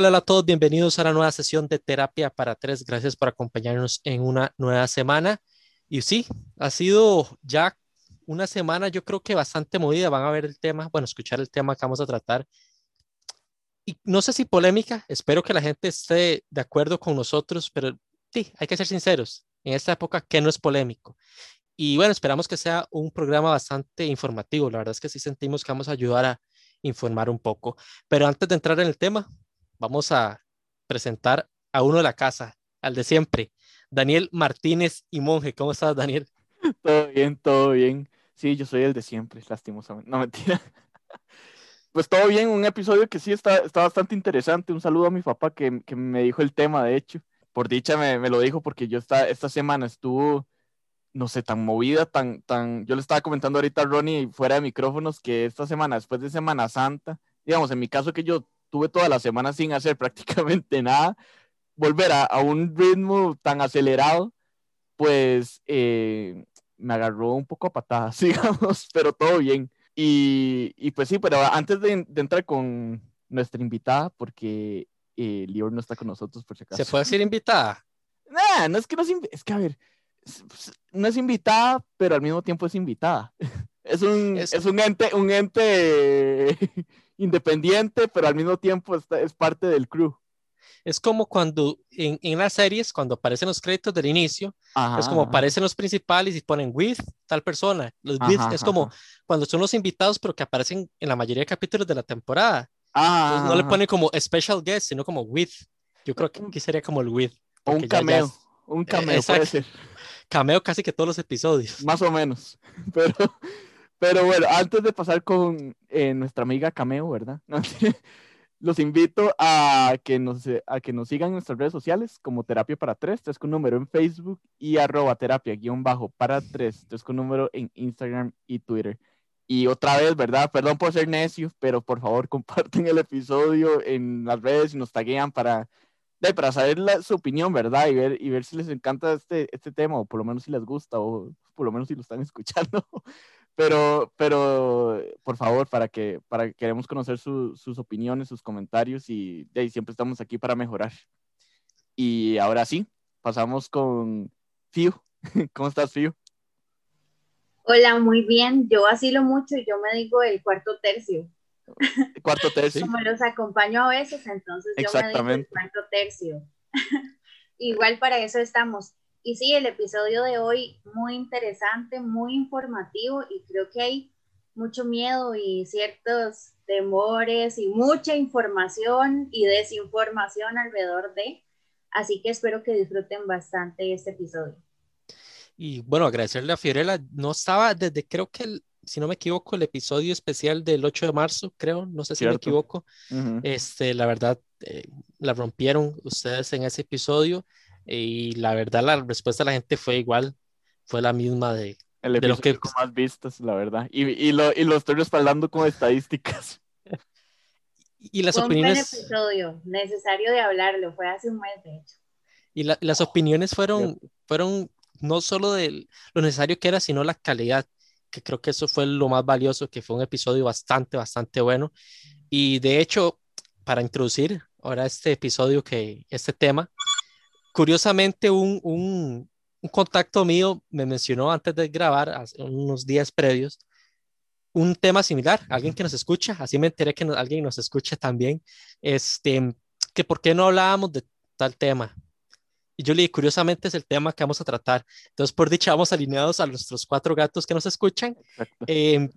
Hola, a todos, bienvenidos a la nueva sesión de terapia para tres. Gracias por acompañarnos en una nueva semana. Y sí, ha sido ya una semana, yo creo que bastante movida. Van a ver el tema, bueno, escuchar el tema que vamos a tratar. Y no sé si polémica, espero que la gente esté de acuerdo con nosotros, pero sí, hay que ser sinceros. En esta época, que no es polémico? Y bueno, esperamos que sea un programa bastante informativo. La verdad es que sí sentimos que vamos a ayudar a informar un poco. Pero antes de entrar en el tema, vamos a presentar a uno de la casa, al de siempre, Daniel Martínez y Monje. ¿Cómo estás, Daniel? Todo bien, todo bien. Sí, yo soy el de siempre, lastimosamente. No, mentira. Pues todo bien, un episodio que sí está, está bastante interesante. Un saludo a mi papá que, que me dijo el tema, de hecho. Por dicha me, me lo dijo porque yo esta, esta semana estuvo, no sé, tan movida, tan, tan... Yo le estaba comentando ahorita a Ronnie fuera de micrófonos que esta semana, después de Semana Santa, digamos, en mi caso que yo tuve toda la semana sin hacer prácticamente nada, volver a, a un ritmo tan acelerado, pues eh, me agarró un poco a patadas, digamos, pero todo bien. Y, y pues sí, pero antes de, de, entrar con nuestra invitada, porque eh, Lior no está con nosotros, por si acaso. ¿Se puede decir invitada? Nah, no es que no es, es que a ver, no es invitada, pero al mismo tiempo es invitada. Es un, es, es un ente, un ente independiente, pero al mismo tiempo está, es parte del crew. Es como cuando en, en, las series, cuando aparecen los créditos del inicio, ajá, es como ajá. aparecen los principales y ponen with tal persona. Los with ajá, es como cuando son los invitados, pero que aparecen en la mayoría de capítulos de la temporada. no le ponen como special guest, sino como with. Yo creo que aquí sería como el with. O un cameo. Ya, un cameo, eh, puede ser. Cameo casi que todos los episodios. Más o menos. Pero, pero bueno, antes de pasar con eh, nuestra amiga Cameo, ¿verdad? Los invito a que, nos, a que nos sigan en nuestras redes sociales como Terapia para Tres, tres con número en Facebook y arroba terapia guion bajo para tres, tres con número en Instagram y Twitter. Y otra vez, ¿verdad? Perdón por ser necio, pero por favor comparten el episodio en las redes y nos taguean para, de, para saber la, su opinión, ¿verdad? Y ver, y ver si les encanta este, este tema, o por lo menos si les gusta, o por lo menos si lo están escuchando pero, pero por favor, para que, para que queremos conocer su, sus opiniones, sus comentarios y, de siempre estamos aquí para mejorar. Y ahora sí, pasamos con Fio. ¿Cómo estás, Fio? Hola, muy bien. Yo asilo mucho y yo me digo el cuarto tercio. Cuarto tercio. Como los acompaño a veces, entonces yo me digo el cuarto tercio. Igual para eso estamos. Y sí, el episodio de hoy muy interesante, muy informativo y creo que hay mucho miedo y ciertos temores y mucha información y desinformación alrededor de. Así que espero que disfruten bastante este episodio. Y bueno, agradecerle a Fiorella. No estaba desde, creo que, el, si no me equivoco, el episodio especial del 8 de marzo, creo, no sé si Cierto. me equivoco. Uh -huh. este, la verdad, eh, la rompieron ustedes en ese episodio y la verdad la respuesta de la gente fue igual, fue la misma de, el de lo que con más vistas, la verdad. Y, y, lo, y lo estoy respaldando con estadísticas. y las fue opiniones... Un buen episodio, necesario de hablarlo, fue hace un mes de hecho. Y la, las opiniones fueron, fueron no solo de lo necesario que era, sino la calidad, que creo que eso fue lo más valioso, que fue un episodio bastante, bastante bueno. Y de hecho, para introducir ahora este episodio, que este tema, curiosamente un, un, un, contacto mío me mencionó antes de grabar, hace unos días previos, un tema similar, alguien que nos escucha, así me enteré que no, alguien nos escucha también, este, que por qué no hablábamos de tal tema. Y yo le dije, curiosamente es el tema que vamos a tratar. Entonces, por dicha, vamos alineados a nuestros cuatro gatos que nos escuchan. Eh,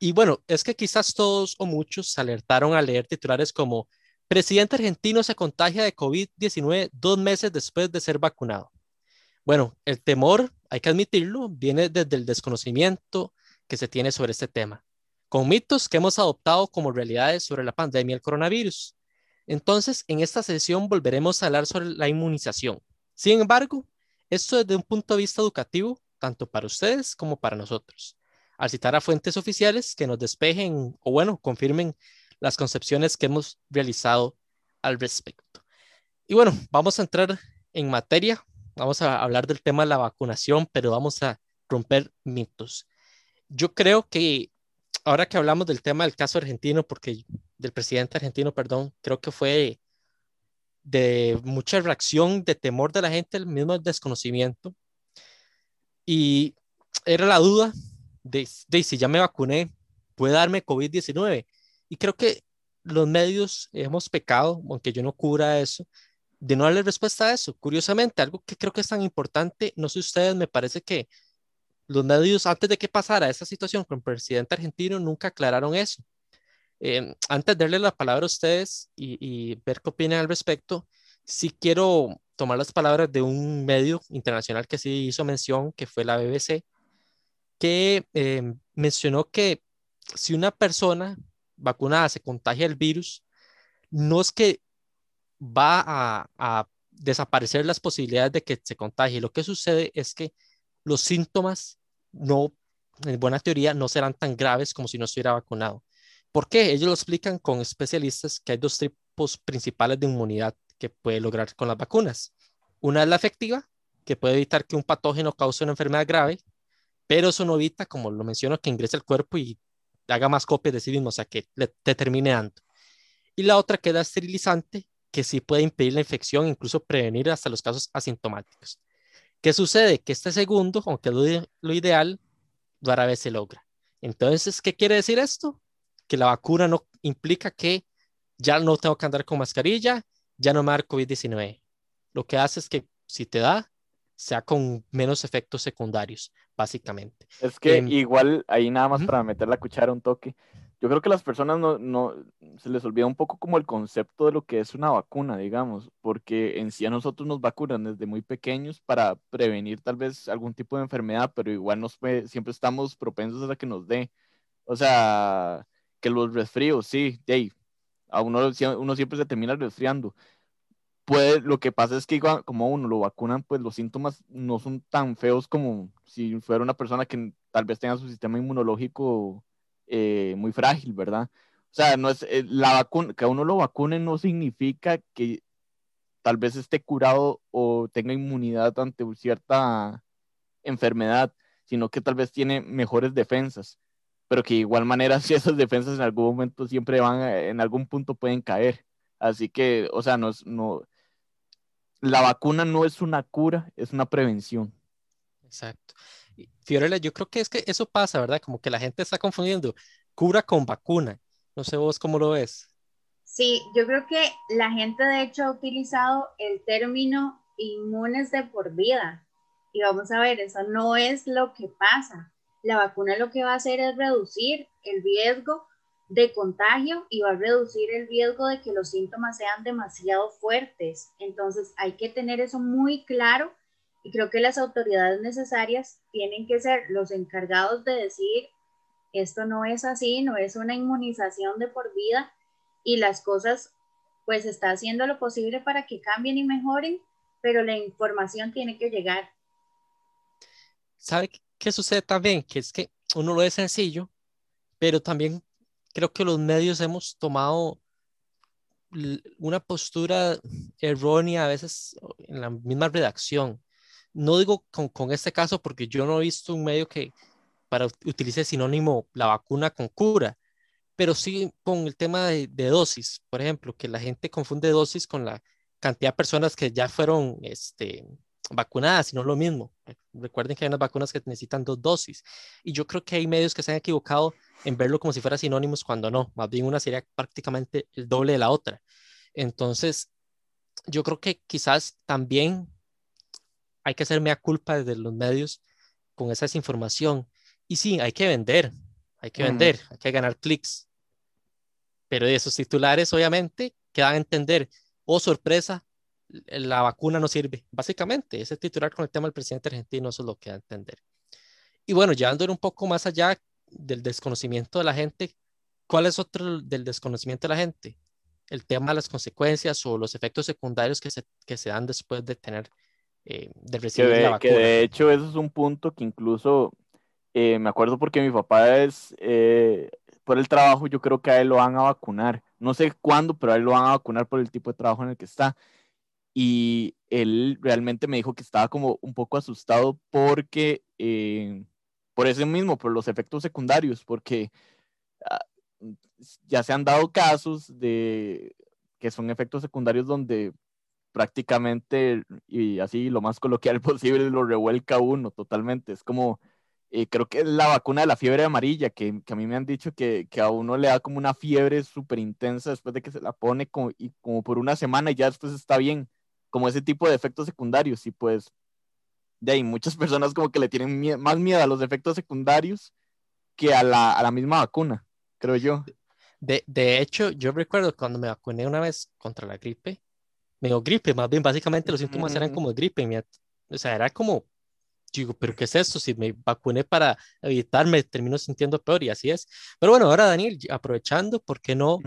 y bueno, es que quizás todos o muchos se alertaron a leer titulares como Presidente argentino se contagia de COVID-19 dos meses después de ser vacunado. Bueno, el temor, hay que admitirlo, viene desde el desconocimiento que se tiene sobre este tema, con mitos que hemos adoptado como realidades sobre la pandemia del coronavirus. Entonces, en esta sesión volveremos a hablar sobre la inmunización. Sin embargo, esto desde un punto de vista educativo, tanto para ustedes como para nosotros, al citar a fuentes oficiales que nos despejen o, bueno, confirmen las concepciones que hemos realizado al respecto. Y bueno, vamos a entrar en materia, vamos a hablar del tema de la vacunación, pero vamos a romper mitos. Yo creo que ahora que hablamos del tema del caso argentino, porque del presidente argentino, perdón, creo que fue de mucha reacción, de temor de la gente, el mismo desconocimiento. Y era la duda de, si ya me vacuné, puede darme COVID-19. Y creo que los medios hemos pecado, aunque yo no cubra eso, de no darle respuesta a eso. Curiosamente, algo que creo que es tan importante, no sé ustedes, me parece que los medios, antes de que pasara esa situación con el presidente argentino, nunca aclararon eso. Eh, antes de darle la palabra a ustedes y, ver qué opinan al respecto, sí quiero tomar las palabras de un medio internacional que sí hizo mención, que fue la BBC, que eh, mencionó que si una persona vacunada se contagia el virus, no es que va a, desaparecer las posibilidades de que se contagie. Lo que sucede es que los síntomas no, en buena teoría, no serán tan graves como si no estuviera vacunado. ¿Por qué? Ellos lo explican con especialistas que hay dos tipos principales de inmunidad que puede lograr con las vacunas. Una es la efectiva, que puede evitar que un patógeno cause una enfermedad grave, pero eso no evita, como lo menciono, que ingrese al cuerpo y haga más copias de sí mismo, o sea, que le, te termine dando. Y la otra que es la esterilizante, que sí puede impedir la infección, incluso prevenir hasta los casos asintomáticos. ¿Qué sucede? Que este segundo, aunque lo, lo ideal, rara vez se logra. Entonces, ¿qué quiere decir esto? Que la vacuna no implica que ya no tengo que andar con mascarilla, ya no me da COVID-19. Lo que hace es que si te da, sea con menos efectos secundarios, básicamente. Es que em, igual ahí nada más para meter la cuchara un toque, yo creo que las personas no, no, se les olvida un poco como el concepto de lo que es una vacuna, digamos, porque en sí a nosotros nos vacunan desde muy pequeños para prevenir tal vez algún tipo de enfermedad, pero igual nos siempre estamos propensos a que nos dé. O sea, que los resfríos, sí, hey, a uno, uno siempre se termina resfriando, puede, lo que pasa es que como uno lo vacunan, pues los síntomas no son tan feos como si fuera una persona que tal vez tenga su sistema inmunológico eh, muy frágil, ¿verdad? O sea, no es eh, la vacuna, que a uno lo vacune no significa que tal vez esté curado o tenga inmunidad ante cierta enfermedad, sino que tal vez tiene mejores defensas, pero que de igual manera si esas defensas en algún momento siempre van, en algún punto pueden caer. Así que, o sea, no no, la vacuna no es una cura, es una prevención. Exacto. Fiorella, yo creo que es que eso pasa, ¿verdad? Como que la gente está confundiendo cura con vacuna. No sé vos cómo lo ves. Sí, yo creo que la gente de hecho ha utilizado el término inmunes de por vida. Y vamos a ver, eso no es lo que pasa. La vacuna lo que va a hacer es reducir el riesgo de contagio y va a reducir el riesgo de que los síntomas sean demasiado fuertes. Entonces hay que tener eso muy claro y creo que las autoridades necesarias tienen que ser los encargados de decir, esto no es así, no es una inmunización de por vida y las cosas pues está haciendo lo posible para que cambien y mejoren, pero la información tiene que llegar. ¿Sabe qué sucede también? Que es que uno lo es sencillo, pero también creo que los medios hemos tomado una postura errónea a veces en la misma redacción. No digo con, este caso porque yo no he visto un medio que para utilice sinónimo la vacuna con cura, pero sí con el tema de, dosis, por ejemplo, que la gente confunde dosis con la cantidad de personas que ya fueron este, vacunadas y no lo mismo. Recuerden que hay unas vacunas que necesitan dos dosis. Y yo creo que hay medios que se han equivocado en verlo como si fuera sinónimos cuando no. Más bien una sería prácticamente el doble de la otra. Entonces, yo creo que quizás también hay que hacer mea culpa desde los medios con esa desinformación. Y sí, hay que vender, hay que vender, hay que ganar clics. Pero de esos titulares, obviamente, que dan a entender, oh sorpresa, la vacuna no sirve. Básicamente, ese titular con el tema del presidente argentino, eso es lo que da a entender. Y bueno, llevándolo un poco más allá del desconocimiento de la gente, ¿cuál es otro del desconocimiento de la gente? El tema de las consecuencias o los efectos secundarios que se, que se dan después de tener, eh, de recibir la vacuna. Que de hecho, eso es un punto que incluso eh, me acuerdo porque mi papá es, eh, por el trabajo, yo creo que a él lo van a vacunar. No sé cuándo, pero a él lo van a vacunar por el tipo de trabajo en el que está y él realmente me dijo que estaba como un poco asustado porque, eh, por eso mismo, por los efectos secundarios, porque ah, ya se han dado casos de que son efectos secundarios donde prácticamente, y así lo más coloquial posible, lo revuelca uno totalmente. Es como, eh, creo que es la vacuna de la fiebre amarilla, que, a mí me han dicho que, que, a uno le da como una fiebre súper intensa después de que se la pone como, y como por una semana y ya después está bien, como ese tipo de efectos secundarios. Y pues, de ahí, muchas personas como que le tienen más miedo a los efectos secundarios que a la, a la misma vacuna, creo yo. De, de, hecho, yo recuerdo cuando me vacuné una vez contra la gripe, me dio gripe, más bien básicamente los síntomas eran como gripe, o sea, era como, digo, pero ¿qué es esto? Si me vacuné para evitarme, termino sintiendo peor y así es. Pero bueno, ahora Daniel, aprovechando, ¿por qué no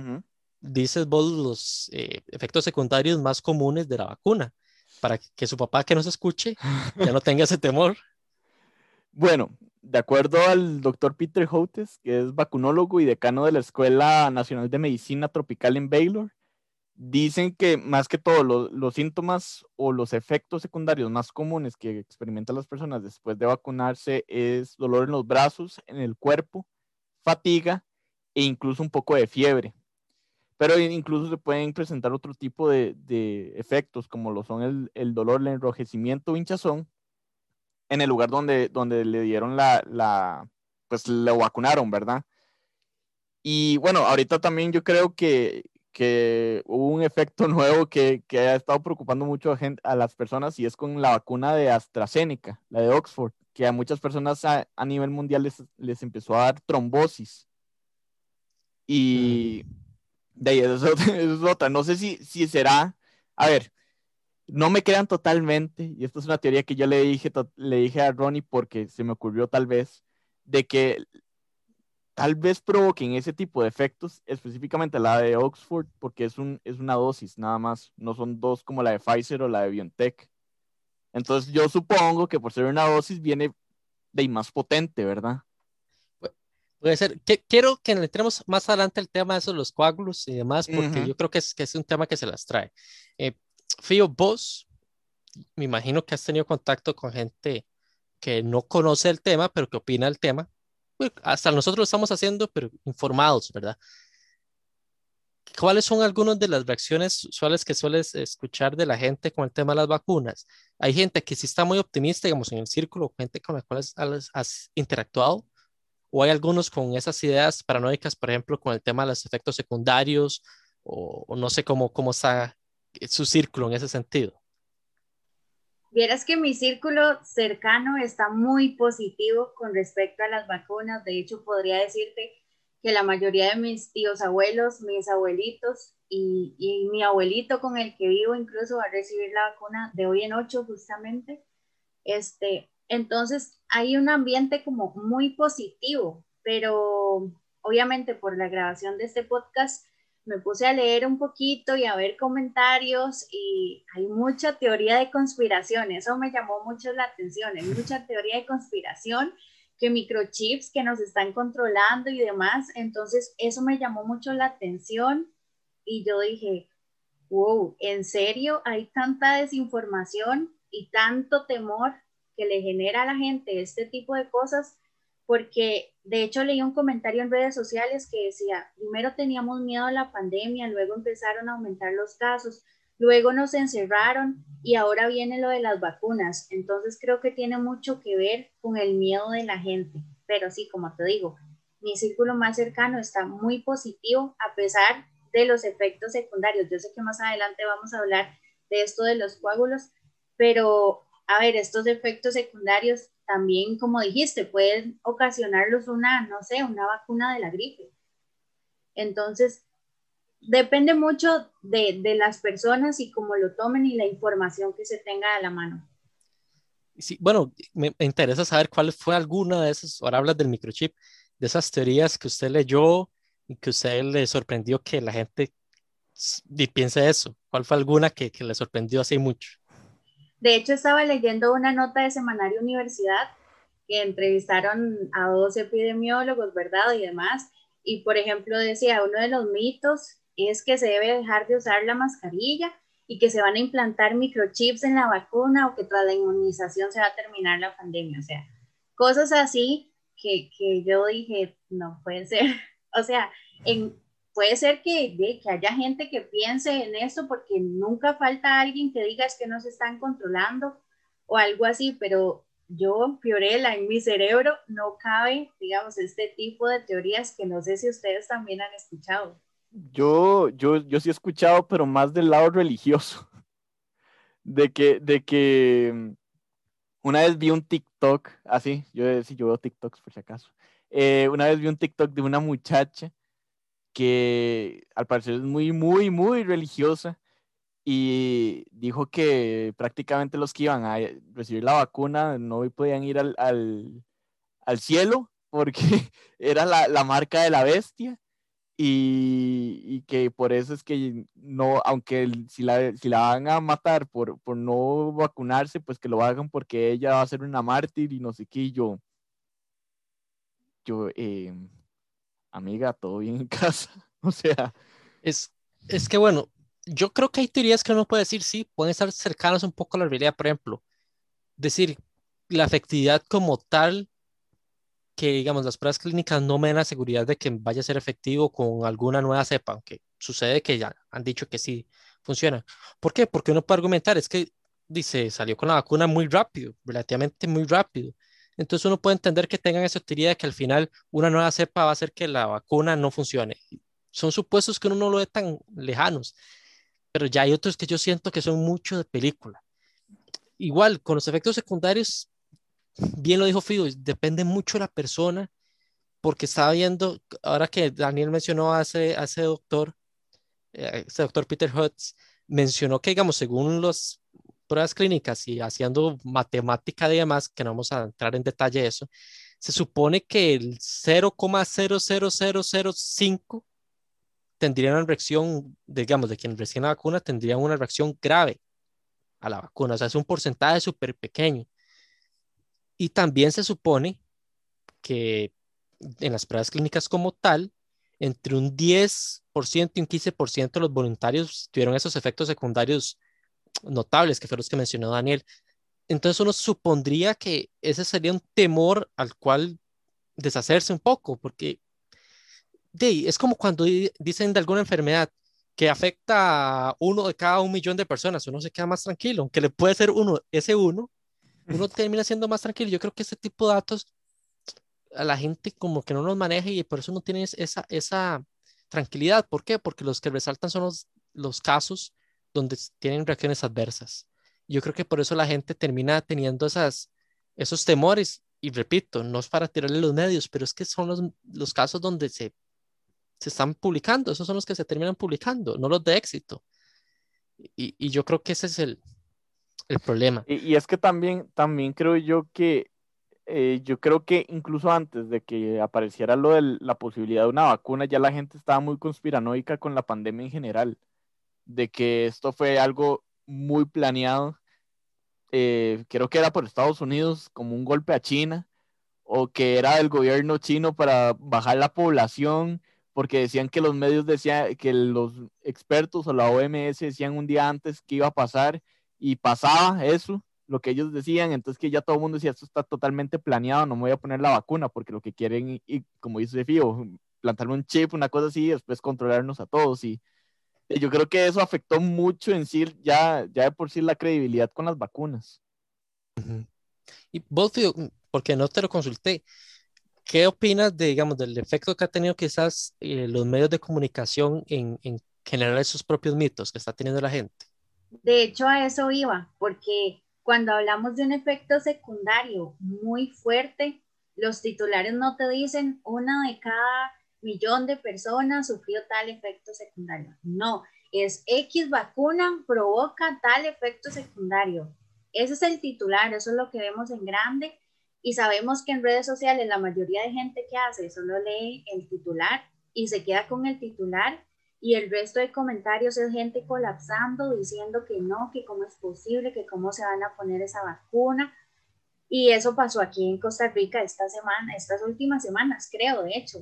dices vos los eh, efectos secundarios más comunes de la vacuna? Para que su papá que nos escuche ya no tenga ese temor. Bueno, de acuerdo al doctor Peter Houtes, que es vacunólogo y decano de la Escuela Nacional de Medicina Tropical en Baylor, dicen que más que todo los síntomas o los efectos secundarios más comunes que experimentan las personas después de vacunarse es dolor en los brazos, en el cuerpo, fatiga e incluso un poco de fiebre. Pero incluso se pueden presentar otro tipo de, efectos como lo son el, el dolor, el enrojecimiento o hinchazón en el lugar donde, donde le dieron la, la, pues lo vacunaron, ¿verdad? Y bueno, ahorita también yo creo que, que hubo un efecto nuevo que, que ha estado preocupando mucho a, gente, a, las personas y es con la vacuna de AstraZeneca, la de Oxford, que a muchas personas a, a nivel mundial les, les, empezó a dar trombosis. Y de ahí, eso, es otra. No sé si, si será, a ver, no me crean totalmente, y esto es una teoría que yo le dije, le dije a Ronnie porque se me ocurrió tal vez, de que tal vez provoquen ese tipo de efectos, específicamente la de Oxford, porque es, un, es una dosis nada más, no son dos como la de Pfizer o la de BioNTech. Entonces yo supongo que por ser una dosis viene de más potente, ¿verdad? Puede ser. quiero que entremos más adelante el tema de esos, los coágulos y demás, porque yo creo que es, que es un tema que se las trae. Eh, Fío, vos, me imagino que has tenido contacto con gente que no conoce el tema, pero que opina el tema. Hasta nosotros lo estamos haciendo, pero informados, ¿verdad? ¿Cuáles son algunas de las reacciones usuales que sueles escuchar de la gente con el tema de las vacunas? Hay gente que sí está muy optimista, digamos, en el círculo, gente con la cual has, interactuado, o hay algunos con esas ideas paranoicas, por ejemplo, con el tema de los efectos secundarios, o, o no sé cómo, cómo está su círculo en ese sentido? Vieras que mi círculo cercano está muy positivo con respecto a las vacunas. De hecho, podría decirte que la mayoría de mis tíos abuelos, mis abuelitos y, y, mi abuelito con el que vivo incluso va a recibir la vacuna de hoy en ocho justamente. Este, entonces hay un ambiente como muy positivo, pero obviamente por la grabación de este podcast me puse a leer un poquito y a ver comentarios y hay mucha teoría de conspiración, eso me llamó mucho la atención, hay mucha teoría de conspiración, que microchips que nos están controlando y demás, entonces eso me llamó mucho la atención y yo dije, wow, ¿en serio hay tanta desinformación y tanto temor que le genera a la gente este tipo de cosas? porque de hecho leí un comentario en redes sociales que decía, primero teníamos miedo a la pandemia, luego empezaron a aumentar los casos, luego nos encerraron y ahora viene lo de las vacunas. Entonces creo que tiene mucho que ver con el miedo de la gente. Pero sí, como te digo, mi círculo más cercano está muy positivo a pesar de los efectos secundarios. Yo sé que más adelante vamos a hablar de esto de los coágulos, pero a ver, estos efectos secundarios también, como dijiste, pueden ocasionarlos una, no sé, una vacuna de la gripe. Entonces, depende mucho de, de las personas y cómo lo tomen y la información que se tenga a la mano. Sí, bueno, me, interesa saber cuál fue alguna de esas, ahora hablas del microchip, de esas teorías que usted leyó y que usted le sorprendió que la gente piense eso. ¿Cuál fue alguna que, que le sorprendió así mucho? De hecho, estaba leyendo una nota de Semanario Universidad que entrevistaron a dos epidemiólogos, ¿verdad? Y demás. Y, por ejemplo, decía, uno de los mitos es que se debe dejar de usar la mascarilla y que se van a implantar microchips en la vacuna o que tras la inmunización se va a terminar la pandemia. O sea, cosas así que, que yo dije, no puede ser. O sea, en puede ser que, que haya gente que piense en esto porque nunca falta alguien que diga es que no se están controlando o algo así, pero yo, Fiorella, en mi cerebro no cabe, digamos, este tipo de teorías que no sé si ustedes también han escuchado. Yo, yo, yo sí he escuchado, pero más del lado religioso, de que, de que una vez vi un TikTok, así, yo sí, yo veo TikToks por si acaso, eh, una vez vi un TikTok de una muchacha que al parecer es muy, muy, muy religiosa y dijo que prácticamente los que iban a recibir la vacuna no podían ir al, al, al cielo porque era la, la, marca de la bestia y, y, que por eso es que no, aunque si, la, si la van a matar por, por no vacunarse, pues que lo hagan porque ella va a ser una mártir y no sé qué, yo, yo, eh, amiga, todo bien en casa. O sea. Es, es que bueno, yo creo que hay teorías que uno puede decir, sí, pueden estar cercanos un poco a la realidad. Por ejemplo, decir la efectividad como tal, que digamos, las pruebas clínicas no me dan la seguridad de que vaya a ser efectivo con alguna nueva cepa, aunque sucede que ya han dicho que sí funciona. ¿Por qué? Porque uno puede argumentar, es que dice, salió con la vacuna muy rápido, relativamente muy rápido. Entonces uno puede entender que tengan esa teoría de que al final una nueva cepa va a hacer que la vacuna no funcione. Son supuestos que uno no lo ve tan lejanos, pero ya hay otros que yo siento que son mucho de película. Igual, con los efectos secundarios, bien lo dijo Fido, depende mucho de la persona, porque estaba viendo, ahora que Daniel mencionó a ese, a ese doctor, eh, ese doctor Peter Hutz, mencionó que, digamos, según los pruebas clínicas y haciendo matemática y demás, que no vamos a entrar en detalle eso, se supone que el 0,00005 tendría una reacción, digamos, de quien recién la vacuna, tendría una reacción grave a la vacuna. O sea, es un porcentaje súper pequeño. Y también se supone que en las pruebas clínicas como tal, entre un 10% y un 15% de los voluntarios tuvieron esos efectos secundarios notables, que fueron los que mencionó Daniel. Entonces uno supondría que ese sería un temor al cual deshacerse un poco, porque de, es como cuando dicen de alguna enfermedad que afecta a uno de cada un millón de personas, uno se queda más tranquilo, aunque le puede ser uno, ese uno, uno termina siendo más tranquilo. Yo creo que ese tipo de datos a la gente como que no los maneja y por eso no tiene esa, esa tranquilidad. ¿Por qué? Porque los que resaltan son los, los casos donde tienen reacciones adversas. Yo creo que por eso la gente termina teniendo esas, esos temores. Y repito, no es para tirarle los medios, pero es que son los, los casos donde se, se están publicando, esos son los que se terminan publicando, no los de éxito. Y, y yo creo que ese es el, el problema. Y, y, es que también, también creo yo que, eh, yo creo que incluso antes de que apareciera lo de la posibilidad de una vacuna, ya la gente estaba muy conspiranoica con la pandemia en general de que esto fue algo muy planeado. Eh, creo que era por Estados Unidos como un golpe a China o que era del gobierno chino para bajar la población porque decían que los medios decían que los expertos o la OMS decían un día antes que iba a pasar y pasaba eso, lo que ellos decían, entonces que ya todo el mundo decía, esto está totalmente planeado, no me voy a poner la vacuna porque lo que quieren, y, como dice Fío, plantarme un chip, una cosa así, y después controlarnos a todos y yo creo que eso afectó mucho en sí, ya, ya de por sí, la credibilidad con las vacunas. Y vos, porque no te lo consulté, ¿qué opinas de, digamos, del efecto que ha tenido quizás eh, los medios de comunicación en, en generar esos propios mitos que está teniendo la gente? De hecho, a eso iba, porque cuando hablamos de un efecto secundario muy fuerte, los titulares no te dicen una de cada millón de personas sufrió tal efecto secundario. No, es X vacuna provoca tal efecto secundario. Ese es el titular, eso es lo que vemos en grande y sabemos que en redes sociales la mayoría de gente que hace solo lee el titular y se queda con el titular y el resto de comentarios es gente colapsando diciendo que no, que cómo es posible, que cómo se van a poner esa vacuna. Y eso pasó aquí en Costa Rica esta semana, estas últimas semanas, creo, de hecho.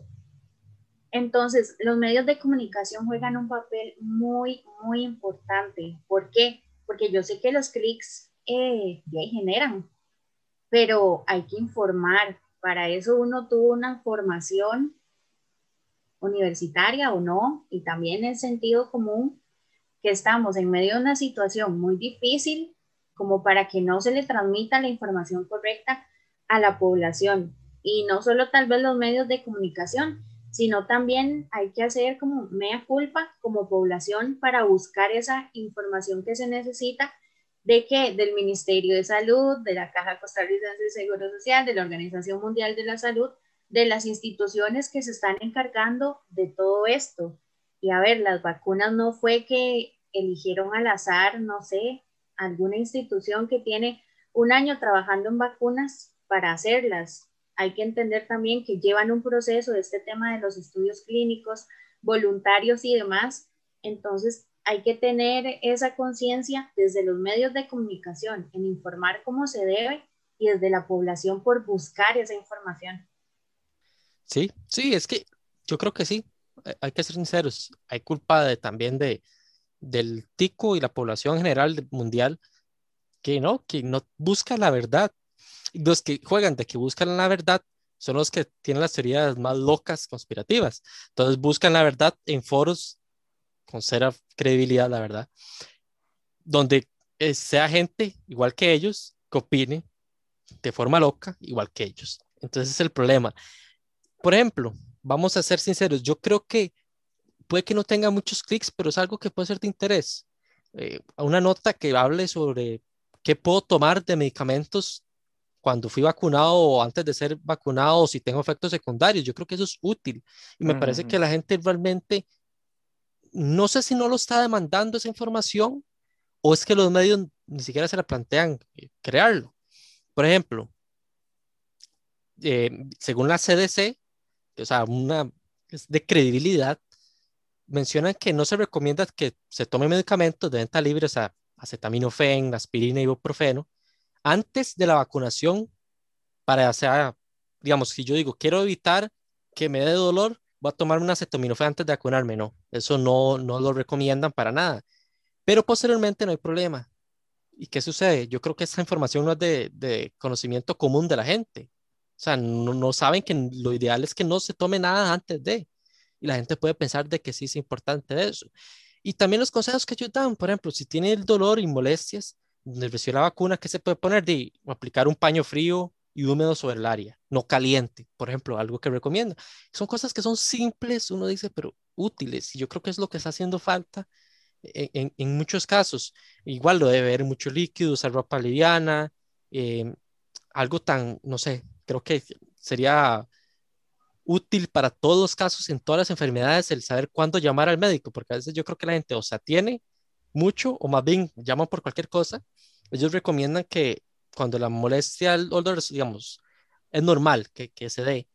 Entonces, los medios de comunicación juegan un papel muy, muy importante. ¿Por qué? Porque yo sé que los clics eh, generan, pero hay que informar. Para eso uno tuvo una formación, universitaria o no, y también el sentido común, que estamos en medio de una situación muy difícil como para que no se le transmita la información correcta a la población. Y no solo tal vez los medios de comunicación, sino también hay que hacer como mea culpa como población para buscar esa información que se necesita de que del Ministerio de Salud, de la Caja Costarricense de Seguro Social, de la Organización Mundial de la Salud, de las instituciones que se están encargando de todo esto. Y a ver, las vacunas no fue que eligieron al azar, no sé, alguna institución que tiene un año trabajando en vacunas para hacerlas. Hay que entender también que llevan un proceso de este tema de los estudios clínicos, voluntarios y demás. Entonces, hay que tener esa conciencia desde los medios de comunicación en informar cómo se debe y desde la población por buscar esa información. Sí, sí, es que yo creo que sí, hay que ser sinceros, hay culpa también de, del tico y la población general mundial que no, que no busca la verdad. Los que juegan de que buscan la verdad son los que tienen las teorías más locas, conspirativas. Entonces buscan la verdad en foros con cero credibilidad, la verdad, donde eh, sea gente igual que ellos que opine de forma loca igual que ellos. Entonces es el problema. Por ejemplo, vamos a ser sinceros, yo creo que puede que no tenga muchos clics, pero es algo que puede ser de interés. Eh, una nota que hable sobre qué puedo tomar de medicamentos cuando fui vacunado o antes de ser vacunado si tengo efectos secundarios. Yo creo que eso es útil y me parece que la gente realmente, no sé si no lo está demandando esa información o es que los medios ni siquiera se la plantean eh, crearlo. Por ejemplo, eh, según la CDC, o sea, una de credibilidad, mencionan que no se recomienda que se tome medicamentos de venta libre, o sea, acetaminofén, aspirina, ibuprofeno, antes de la vacunación para, hacer, digamos, si yo digo, quiero evitar que me dé dolor, voy a tomar un acetaminofén antes de vacunarme, no, eso no, no lo recomiendan para nada. Pero posteriormente no hay problema. ¿Y qué sucede? Yo creo que esa información no es de, de conocimiento común de la gente. O sea, no, no, saben que lo ideal es que no se tome nada antes de y la gente puede pensar de que sí es importante eso. Y también los consejos que ellos dan, por ejemplo, si tiene el dolor y molestias, recibe la vacuna, ¿qué se puede poner? De aplicar un paño frío y húmedo sobre el área, no caliente, por ejemplo, algo que recomienda. Son cosas que son simples, uno dice, pero útiles. Y yo creo que es lo que está haciendo falta en, en, muchos casos. Igual lo debe beber mucho líquido, usar ropa liviana, eh, algo tan, no sé, creo que sería útil para todos los casos, en todas las enfermedades, el saber cuándo llamar al médico, porque a veces yo creo que la gente o sea tiene mucho o más bien llaman por cualquier cosa. Ellos recomiendan que cuando la molestia al dolor, digamos, es normal que, que se dé,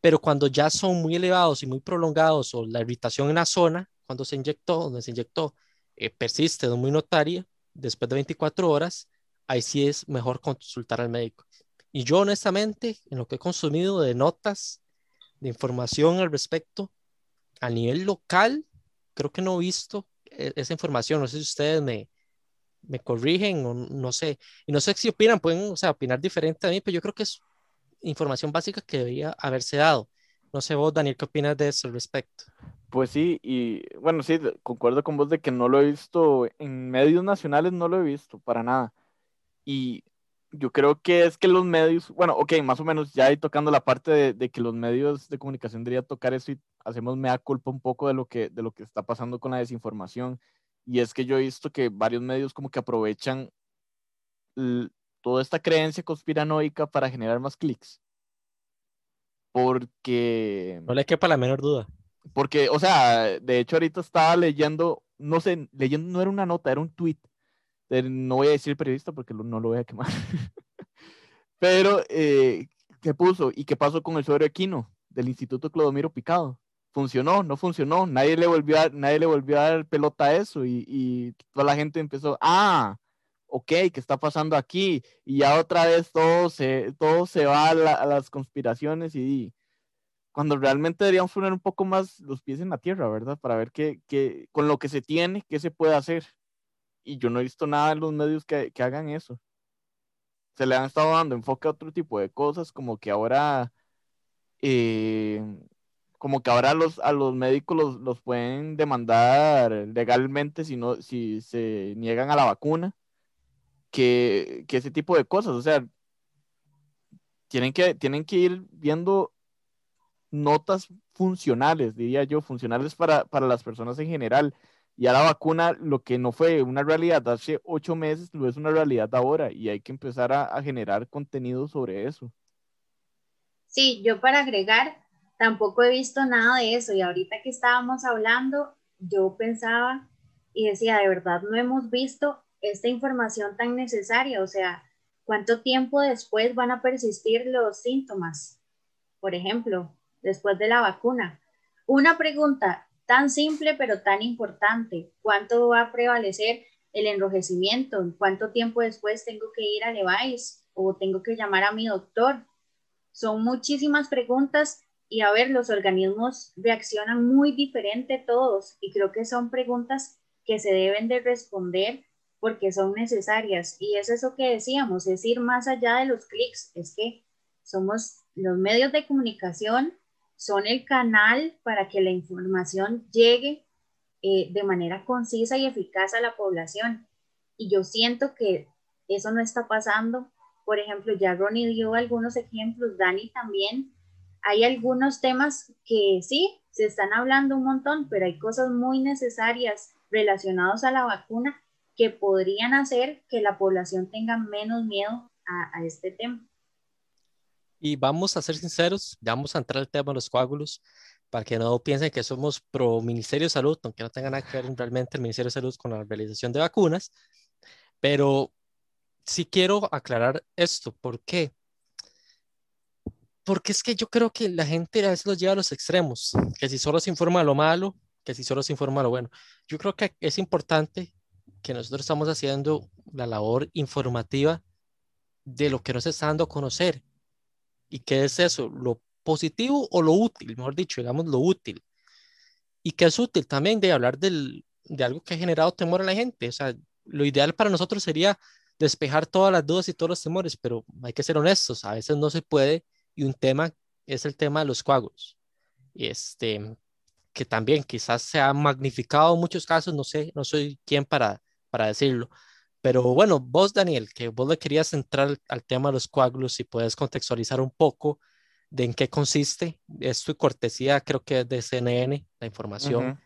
pero cuando ya son muy elevados y muy prolongados o la irritación en la zona, cuando se inyectó, donde se inyectó, eh, persiste, no muy notaria, después de 24 horas, ahí sí es mejor consultar al médico. Y yo honestamente, en lo que he consumido de notas de información al respecto. A nivel local, creo que no he visto e-, esa información. No sé si ustedes me, me corrigen o no sé. Y no sé si opinan, pueden o sea, opinar diferente a mí, pero yo creo que es información básica que debería haberse dado. No sé vos, Daniel, ¿qué opinas de eso al respecto? Pues sí, y bueno, sí, concuerdo con vos de que no lo he visto en medios nacionales, no lo he visto para nada. Y yo creo que es que los medios, bueno, ok, más o menos ya ahí tocando la parte de, que los medios de comunicación deberían tocar eso y hacemos mea culpa un poco de lo que, de lo que está pasando con la desinformación. Y es que yo he visto que varios medios como que aprovechan toda esta creencia conspiranoica para generar más clics. Porque... No le quepa la menor duda. Porque, o sea, de hecho ahorita estaba leyendo, no sé, leyendo, no era una nota, era un tweet no voy a decir periodista porque no lo voy a quemar. Pero, eh, ¿qué puso? ¿Y qué pasó con el suero equino del Instituto Clodomiro Picado? ¿Funcionó? ¿No funcionó? Nadie le volvió a, nadie le volvió a dar pelota a eso y, toda la gente empezó, ah, ok, ¿qué está pasando aquí? Y ya otra vez todo se, todo se va a, las conspiraciones y, cuando realmente deberíamos poner un poco más los pies en la tierra, ¿verdad? Para ver qué, qué, con lo que se tiene, qué se puede hacer y yo no he visto nada en los medios que, que, hagan eso. Se le han estado dando enfoque a otro tipo de cosas, como que ahora, eh, como que ahora los, a los médicos los, los pueden demandar legalmente si, no, si se niegan a la vacuna, que, que ese tipo de cosas. O sea, tienen que, tienen que ir viendo notas funcionales, diría yo, funcionales para, para las personas en general. Y a la vacuna, lo que no fue una realidad hace ocho meses, lo es una realidad ahora y hay que empezar a, a generar contenido sobre eso. Sí, yo para agregar, tampoco he visto nada de eso y ahorita que estábamos hablando, yo pensaba y decía, de verdad no hemos visto esta información tan necesaria, o sea, ¿cuánto tiempo después van a persistir los síntomas? Por ejemplo, después de la vacuna. Una pregunta tan simple pero tan importante, ¿cuánto va a prevalecer el enrojecimiento? ¿Cuánto tiempo después tengo que ir a Levi's o tengo que llamar a mi doctor? Son muchísimas preguntas y a ver, los organismos reaccionan muy diferente todos y creo que son preguntas que se deben de responder porque son necesarias y es eso que decíamos, es ir más allá de los clics, es que somos los medios de comunicación, son el canal para que la información llegue eh, de manera concisa y eficaz a la población. Y yo siento que eso no está pasando. Por ejemplo, ya Ronnie dio algunos ejemplos, Dani también, hay algunos temas que sí, se están hablando un montón, pero hay cosas muy necesarias relacionadas a la vacuna que podrían hacer que la población tenga menos miedo a, este tema. Y vamos a ser sinceros, ya vamos a entrar al tema de los coágulos, para que no piensen que somos pro Ministerio de Salud, aunque no tenga nada que ver realmente el Ministerio de Salud con la realización de vacunas, pero sí quiero aclarar esto, ¿por qué? Porque es que yo creo que la gente a veces los lleva a los extremos, que si solo se informa lo malo, que si solo se informa lo bueno. Yo creo que es importante que nosotros estamos haciendo la labor informativa de lo que nos está dando a conocer. ¿Y qué es eso? Lo positivo o lo útil, mejor dicho, digamos lo útil. Y que es útil también de hablar del, de algo que ha generado temor a la gente. O sea, lo ideal para nosotros sería despejar todas las dudas y todos los temores, pero hay que ser honestos, a veces no se puede y un tema es el tema de los coágulos. Este, que también quizás se ha magnificado en muchos casos, no sé, no soy quien para, para decirlo. Pero bueno, vos, Daniel, que vos le querías entrar al tema de los coágulos, y puedes contextualizar un poco de en qué consiste. Esto y cortesía, creo que es de CNN, la información,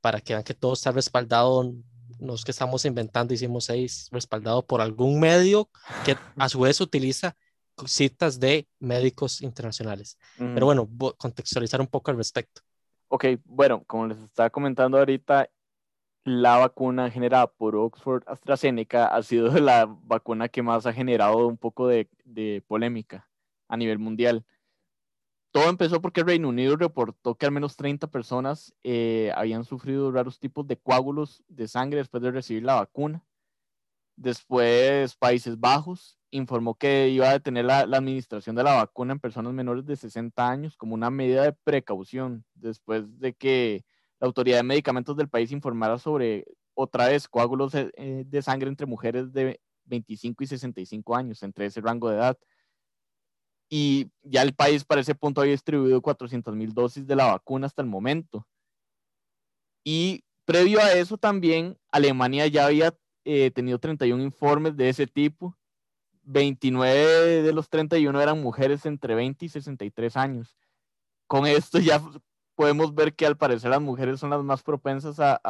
para que vean que todo está respaldado, no es que estamos inventando, hicimos seis, respaldado por algún medio que a su vez utiliza citas de médicos internacionales. Pero bueno, contextualizar un poco al respecto. Ok, bueno, como les estaba comentando ahorita, la vacuna generada por Oxford AstraZeneca ha sido la vacuna que más ha generado un poco de, de polémica a nivel mundial. Todo empezó porque el Reino Unido reportó que al menos 30 personas eh, habían sufrido raros tipos de coágulos de sangre después de recibir la vacuna. Después, Países Bajos informó que iba a detener la, administración de la vacuna en personas menores de 60 años como una medida de precaución después de que la autoridad de medicamentos del país informara sobre otra vez coágulos de, eh, de sangre entre mujeres de 25 y 65 años, entre ese rango de edad. Y ya el país para ese punto había distribuido 400 mil dosis de la vacuna hasta el momento. Y previo a eso también, Alemania ya había eh, tenido 31 informes de ese tipo 29 de los 31 eran mujeres entre 20 y 63 años. Con esto ya podemos ver que al parecer las mujeres son las más propensas a,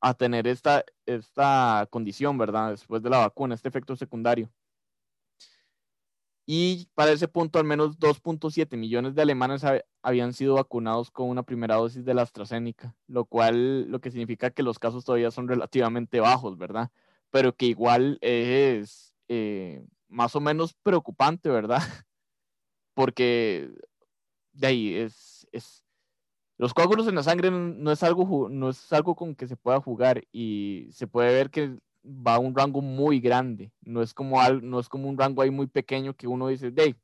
a, tener esta, esta condición, ¿verdad? Después de la vacuna, este efecto secundario. Y para ese punto, al menos 2.7 millones de alemanes habían sido vacunados con una primera dosis de la AstraZeneca, lo cual lo que significa que los casos todavía son relativamente bajos, ¿verdad? Pero que igual es eh, más o menos preocupante, ¿verdad? Porque de ahí es, es, los coágulos en la sangre no es algo no es algo con que se pueda jugar y se puede ver que va a un rango muy grande, no es como no es como un rango ahí muy pequeño que uno dice, de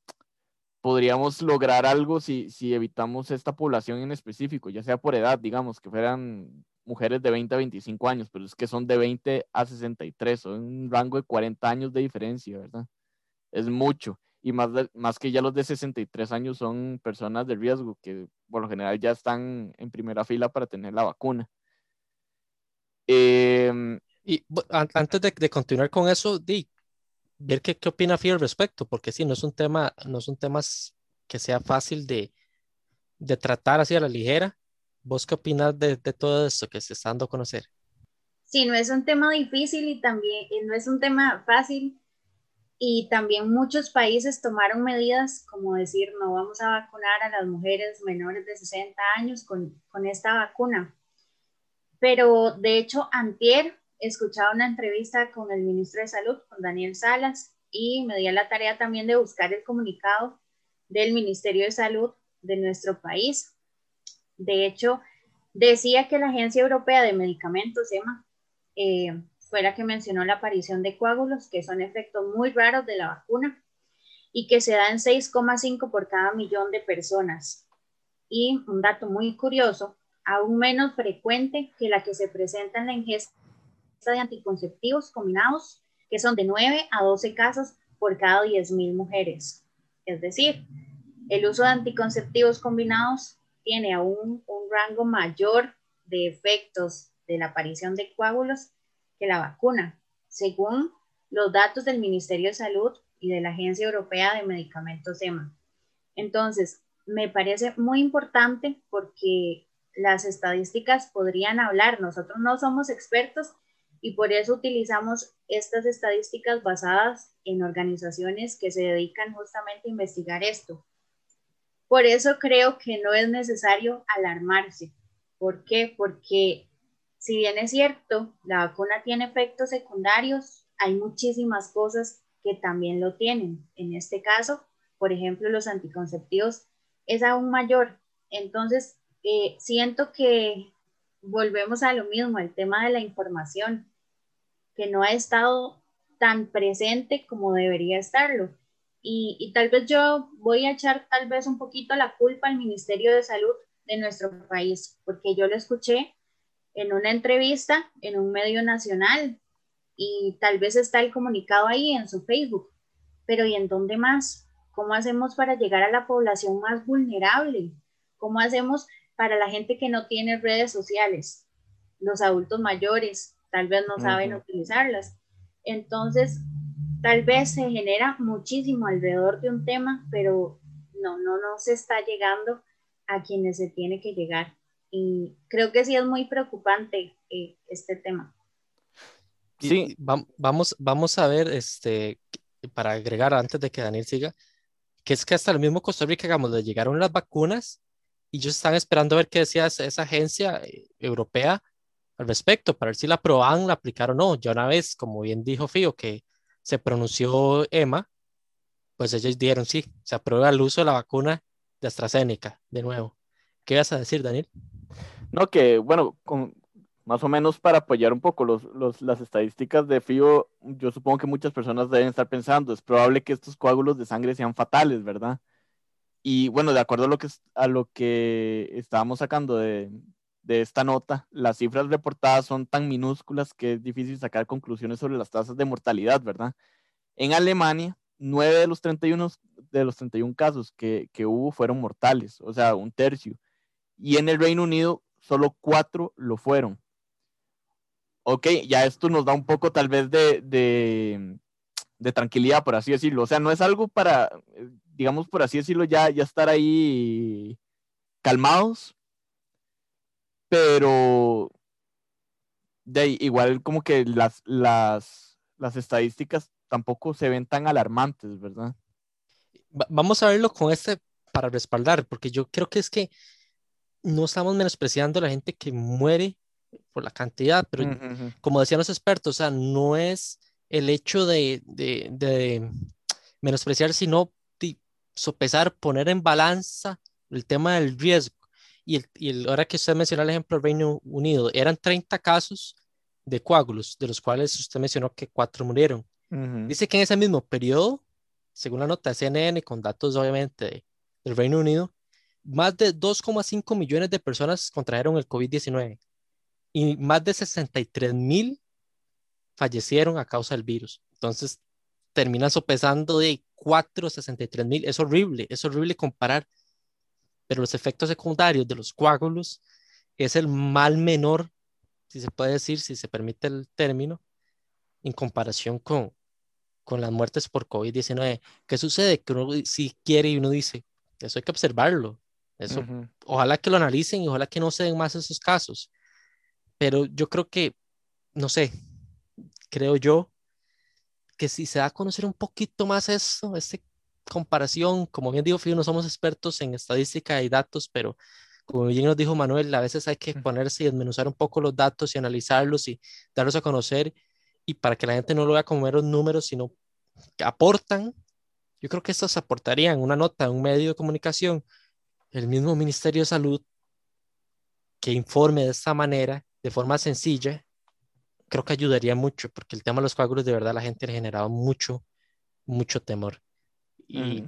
podríamos lograr algo si, si evitamos esta población en específico, ya sea por edad, digamos, que fueran mujeres de 20 a 25 años, pero es que son de 20 a 63, son un rango de 40 años de diferencia, ¿verdad? Es mucho. y más, más que ya los de 63 años son personas de riesgo que por lo general ya están en primera fila para tener la vacuna. Em, y antes de, continuar con eso, di, ver qué, qué opina Fí al respecto, porque sí, no es un tema, no son temas que sea fácil de, de tratar así a la ligera. ¿Vos qué opinas de, de todo esto que se está dando a conocer? Sí, no es un tema difícil y también no es un tema fácil y también muchos países tomaron medidas como decir no vamos a vacunar a las mujeres menores de 60 años con, con esta vacuna. Pero de hecho, antier escuchaba una entrevista con el ministro de Salud, con Daniel Salas, y me di la tarea también de buscar el comunicado del Ministerio de Salud de nuestro país. De hecho, decía que la Agencia Europea de Medicamentos, EMA, eh, fue la que mencionó la aparición de coágulos, que son efectos muy raros de la vacuna y que se da en 6,5 por cada millón de personas. Y un dato muy curioso, aún menos frecuente que la que se presenta en la ingesta de anticonceptivos combinados, que son de 9 a 12 casos por cada 10.000 mujeres. Es decir, el uso de anticonceptivos combinados tiene aún un rango mayor de efectos de la aparición de coágulos que la vacuna, según los datos del Ministerio de Salud y de la Agencia Europea de Medicamentos EMA. Entonces, me parece muy importante porque las estadísticas podrían hablar. Nosotros no somos expertos y por eso utilizamos estas estadísticas basadas en organizaciones que se dedican justamente a investigar esto. Por eso creo que no es necesario alarmarse. ¿Por qué? Porque si bien es cierto, la vacuna tiene efectos secundarios, hay muchísimas cosas que también lo tienen. En este caso, por ejemplo, los anticonceptivos es aún mayor. Entonces, eh, siento que volvemos a lo mismo, el tema de la información, que no ha estado tan presente como debería estarlo. Y, y, tal vez yo voy a echar tal vez un poquito la culpa al Ministerio de Salud de nuestro país, porque yo lo escuché en una entrevista en un medio nacional y tal vez está el comunicado ahí en su Facebook, pero ¿y en dónde más? ¿Cómo hacemos para llegar a la población más vulnerable? ¿Cómo hacemos para la gente que no tiene redes sociales? Los adultos mayores tal vez no saben utilizarlas. Entonces, tal vez se genera muchísimo alrededor de un tema, pero no, no, no se está llegando a quienes se tiene que llegar. Y creo que sí es muy preocupante eh, este tema. Sí, vamos, vamos a ver, este, para agregar antes de que Daniel siga, que es que hasta el mismo Costa Rica, digamos, le llegaron las vacunas y ellos están esperando a ver qué decía esa agencia eh, europea al respecto, para ver si la aprobaban, la aplicaron o no. Ya una vez, como bien dijo Fío, que se pronunció EMA, pues ellos dijeron sí, se aprueba el uso de la vacuna de AstraZeneca, de nuevo. ¿Qué vas a decir, Daniel? No, que bueno, con, más o menos para apoyar un poco los, los, las estadísticas de FIO, yo supongo que muchas personas deben estar pensando, es probable que estos coágulos de sangre sean fatales, ¿verdad? Y bueno, de acuerdo a lo que, a lo que estábamos sacando de, de esta nota, las cifras reportadas son tan minúsculas que es difícil sacar conclusiones sobre las tasas de mortalidad, ¿verdad? En Alemania, 9 de los 31, de los 31 casos que, que hubo fueron mortales, o sea, un tercio. Y en el Reino Unido, solo cuatro lo fueron. Ok, ya esto nos da un poco tal vez de, de, tranquilidad, por así decirlo. O sea, no es algo para, digamos, por así decirlo, ya, ya estar ahí calmados, pero de igual como que las, las, las estadísticas tampoco se ven tan alarmantes, ¿verdad? Vamos a verlo con este para respaldar, porque yo creo que es que no estamos menospreciando a la gente que muere por la cantidad, pero como decían los expertos, o sea, no es el hecho de, de, de menospreciar, sino de sopesar, poner en balanza el tema del riesgo. Y, el, y ahora que usted mencionó el ejemplo del Reino Unido, eran 30 casos de coágulos, de los cuales usted mencionó que cuatro murieron. Dice que en ese mismo periodo, según la nota de CNN, con datos obviamente del Reino Unido, más de 2,5 millones de personas contrajeron el COVID-19 y más de 63 mil fallecieron a causa del virus. Entonces, terminan sopesando de 64, 63 mil. Es horrible, es horrible comparar. Pero los efectos secundarios de los coágulos es el mal menor, si se puede decir, si se permite el término, en comparación con, con las muertes por COVID-19. ¿Qué sucede? Que uno si quiere y uno dice, eso hay que observarlo. Eso, ojalá que lo analicen y ojalá que no se den más esos casos. Pero yo creo que, no sé, creo yo que si se da a conocer un poquito más eso, esta comparación, como bien digo, Fío, no somos expertos en estadística y datos, pero como bien nos dijo Manuel, a veces hay que ponerse y desmenuzar un poco los datos y analizarlos y darlos a conocer y para que la gente no lo vea como meros números, sino que aportan. Yo creo que estos aportarían una nota, un medio de comunicación, el mismo Ministerio de Salud, que informe de esta manera, de forma sencilla, creo que ayudaría mucho, porque el tema de los coágulos de verdad la gente le generaba mucho, mucho temor. Y,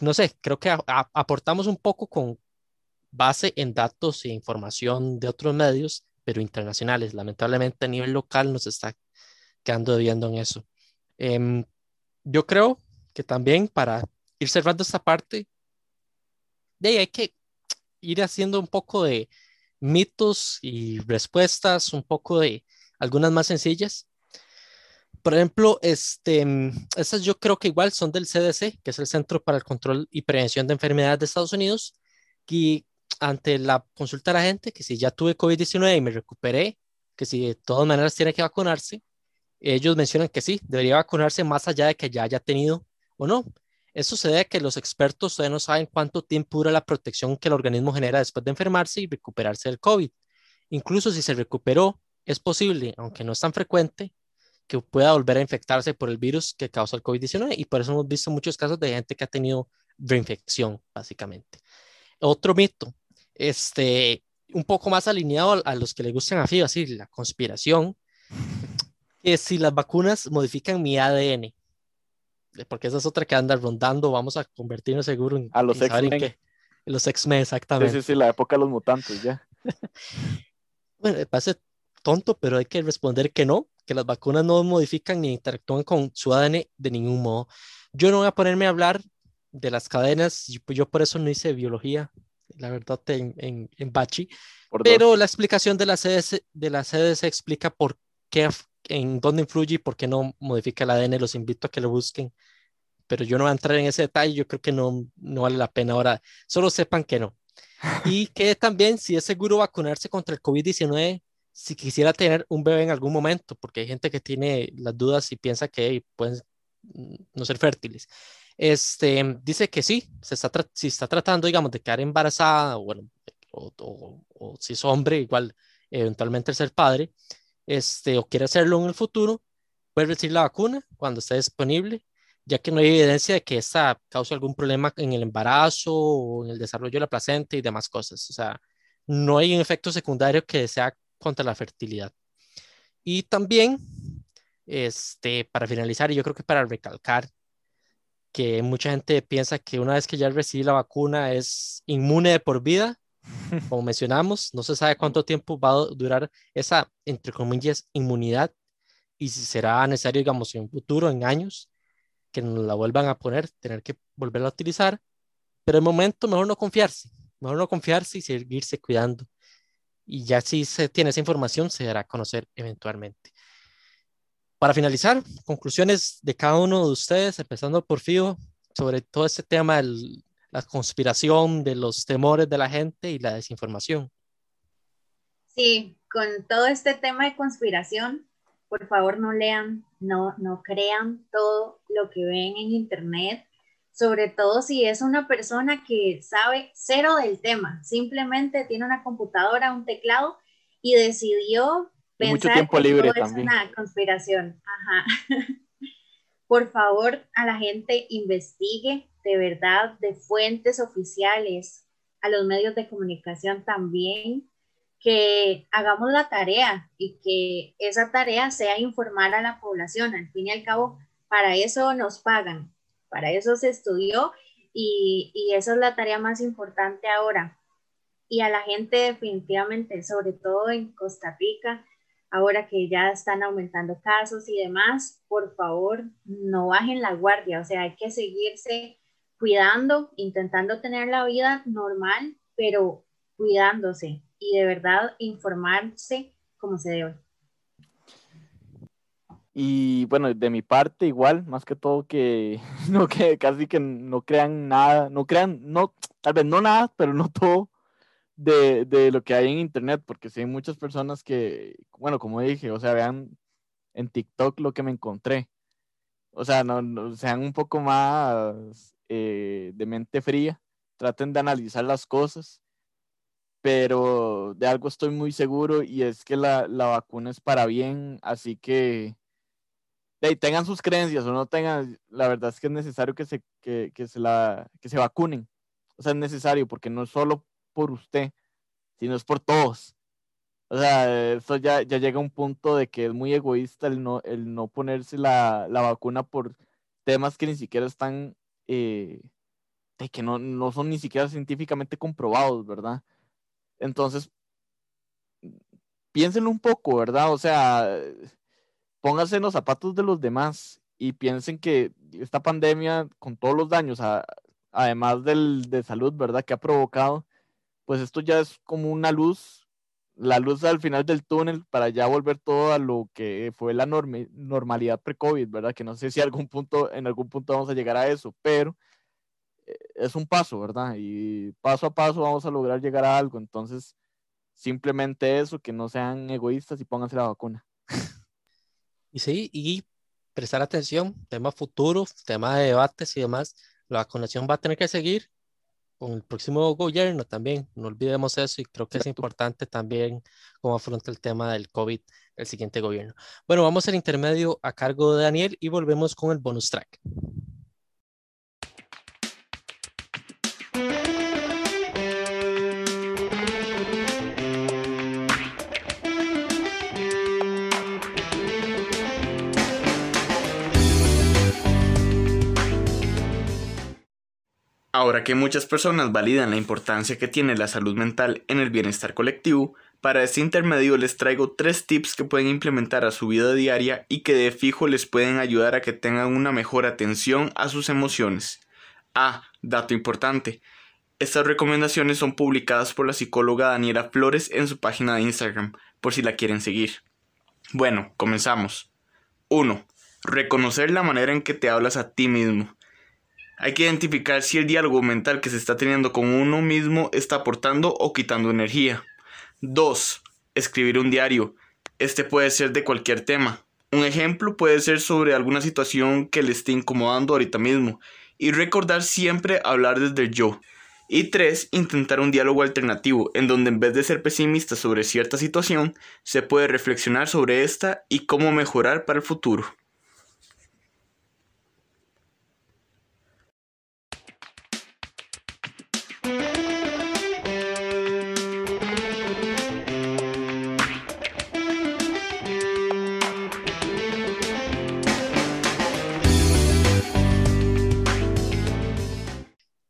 no sé, creo que aportamos un poco con base en datos e información de otros medios, pero internacionales. Lamentablemente a nivel local nos está quedando debiendo en eso. Em, yo creo que también para ir cerrando esta parte, de ahí hay que ir haciendo un poco de mitos y respuestas, un poco de algunas más sencillas. Por ejemplo, este, estas yo creo que igual son del CDC, que es el Centro para el Control y Prevención de Enfermedades de Estados Unidos, y ante la consulta de la gente, que si ya tuve COVID-19 y me recuperé, que si de todas maneras tiene que vacunarse, ellos mencionan que sí, debería vacunarse más allá de que ya haya tenido o no. Eso se debe a que los expertos todavía no saben cuánto tiempo dura la protección que el organismo genera después de enfermarse y recuperarse del COVID. Incluso si se recuperó, es posible, aunque no es tan frecuente, que pueda volver a infectarse por el virus que causa el COVID-19 y por eso hemos visto muchos casos de gente que ha tenido reinfección, básicamente. Otro mito, este, un poco más alineado a, los que le gustan a FIBA, así, la conspiración, es si las vacunas modifican mi ADN, porque esa es otra que anda rondando, vamos a convertirnos seguro en, a los X-Men. Los X-Men, exactamente. Sí, sí, sí, la época de los mutantes, ya. bueno, parece tonto, pero hay que responder que no, que las vacunas no modifican ni interactúan con su ADN de ningún modo. Yo no voy a ponerme a hablar de las cadenas, yo, yo por eso no hice biología, la verdad, en, en, en Bachi, pero la explicación de la, CDC, de la CDC explica por qué, en dónde influye y por qué no modifica el ADN, los invito a que lo busquen, pero yo no voy a entrar en ese detalle, yo creo que no, no vale la pena ahora, solo sepan que no. Y que también si es seguro vacunarse contra el COVID-19 si quisiera tener un bebé en algún momento, porque hay gente que tiene las dudas y piensa que pueden no ser fértiles. Este, dice que sí, se está si está tratando, digamos, de quedar embarazada, bueno, o, o, si es hombre, igual eventualmente ser padre, este, o quiere hacerlo en el futuro, puede recibir la vacuna cuando esté disponible, ya que no hay evidencia de que esta cause algún problema en el embarazo o en el desarrollo de la placenta y demás cosas. O sea, no hay un efecto secundario que sea contra la fertilidad. Y también, este, para finalizar, y yo creo que para recalcar que mucha gente piensa que una vez que ya recibe la vacuna es inmune de por vida, como mencionamos, no se sabe cuánto tiempo va a durar esa, entre comillas, inmunidad y si será necesario, digamos, en un futuro, en años, que nos la vuelvan a poner, tener que volverla a utilizar, pero de momento mejor no confiarse, mejor no confiarse y seguirse cuidando y ya si se tiene esa información se dará a conocer eventualmente. Para finalizar, conclusiones de cada uno de ustedes, empezando por Fío, sobre todo este tema de la conspiración, de los temores de la gente y la desinformación. Sí, con todo este tema de conspiración, por favor no lean, no, no crean todo lo que ven en internet sobre todo si es una persona que sabe cero del tema, simplemente tiene una computadora, un teclado y decidió pensar que libre es una conspiración. Por favor, a la gente investigue de verdad de fuentes oficiales, a los medios de comunicación también, que hagamos la tarea y que esa tarea sea informar a la población. Al fin y al cabo, para eso nos pagan para eso se estudió y, y es la tarea más importante ahora. Y a la gente definitivamente, sobre todo en Costa Rica, ahora que ya están aumentando casos y demás, por favor, no bajen la guardia, o sea, hay que seguirse cuidando, intentando tener la vida normal, pero cuidándose y de verdad informarse como se debe. Y bueno, de mi parte igual, más que todo que no que casi que no crean nada, no crean, no, tal vez no nada, pero no todo de, de lo que hay en internet, porque sí hay muchas personas que, bueno, como dije, o sea, vean en TikTok lo que me encontré. O sea, no, sean un poco más eh, de mente fría, traten de analizar las cosas, pero de algo estoy muy seguro y es que la, la vacuna es para bien, así que de, tengan sus creencias o no tengan, la verdad es que es necesario que se, que, que se, la, que se vacunen. O sea, es necesario porque no es solo por usted, sino es por todos. O sea, eso ya, ya llega a un punto de que es muy egoísta el no, el no ponerse la, la vacuna por temas que ni siquiera están, eh, que no, no son ni siquiera científicamente comprobados, ¿verdad? Entonces, piénsenlo un poco, ¿verdad? O sea, pónganse en los zapatos de los demás y piensen que esta pandemia, con todos los daños, además del, de salud, ¿verdad?, que ha provocado, pues esto ya es como una luz, la luz al final del túnel para ya volver todo a lo que fue la normalidad pre-COVID, ¿verdad? Que no sé si algún punto, en algún punto vamos a llegar a eso, pero eh, es un paso, ¿verdad? Y paso a paso vamos a lograr llegar a algo. Entonces, simplemente eso, que no sean egoístas y pónganse la vacuna. Y sí, y prestar atención, temas futuros, temas de debates y demás. La vacunación va a tener que seguir con el próximo gobierno también. No olvidemos eso y creo que es importante también cómo afronta el tema del COVID el siguiente gobierno. Bueno, vamos al intermedio a cargo de Daniel y volvemos con el bonus track. Ahora que muchas personas validan la importancia que tiene la salud mental en el bienestar colectivo, para este intermedio les traigo tres tips que pueden implementar a su vida diaria y que de fijo les pueden ayudar a que tengan una mejor atención a sus emociones. Ah, dato importante. Estas recomendaciones son publicadas por la psicóloga Daniela Flores en su página de Instagram, por si la quieren seguir. Bueno, comenzamos. 1. Reconocer la manera en que te hablas a ti mismo. Hay que identificar si el diálogo mental que se está teniendo con uno mismo está aportando o quitando energía. 2. Escribir un diario. Este puede ser de cualquier tema. Un ejemplo puede ser sobre alguna situación que le esté incomodando ahorita mismo. Y recordar siempre hablar desde el yo. Y 3. Intentar un diálogo alternativo, en donde en vez de ser pesimista sobre cierta situación, se puede reflexionar sobre esta y cómo mejorar para el futuro.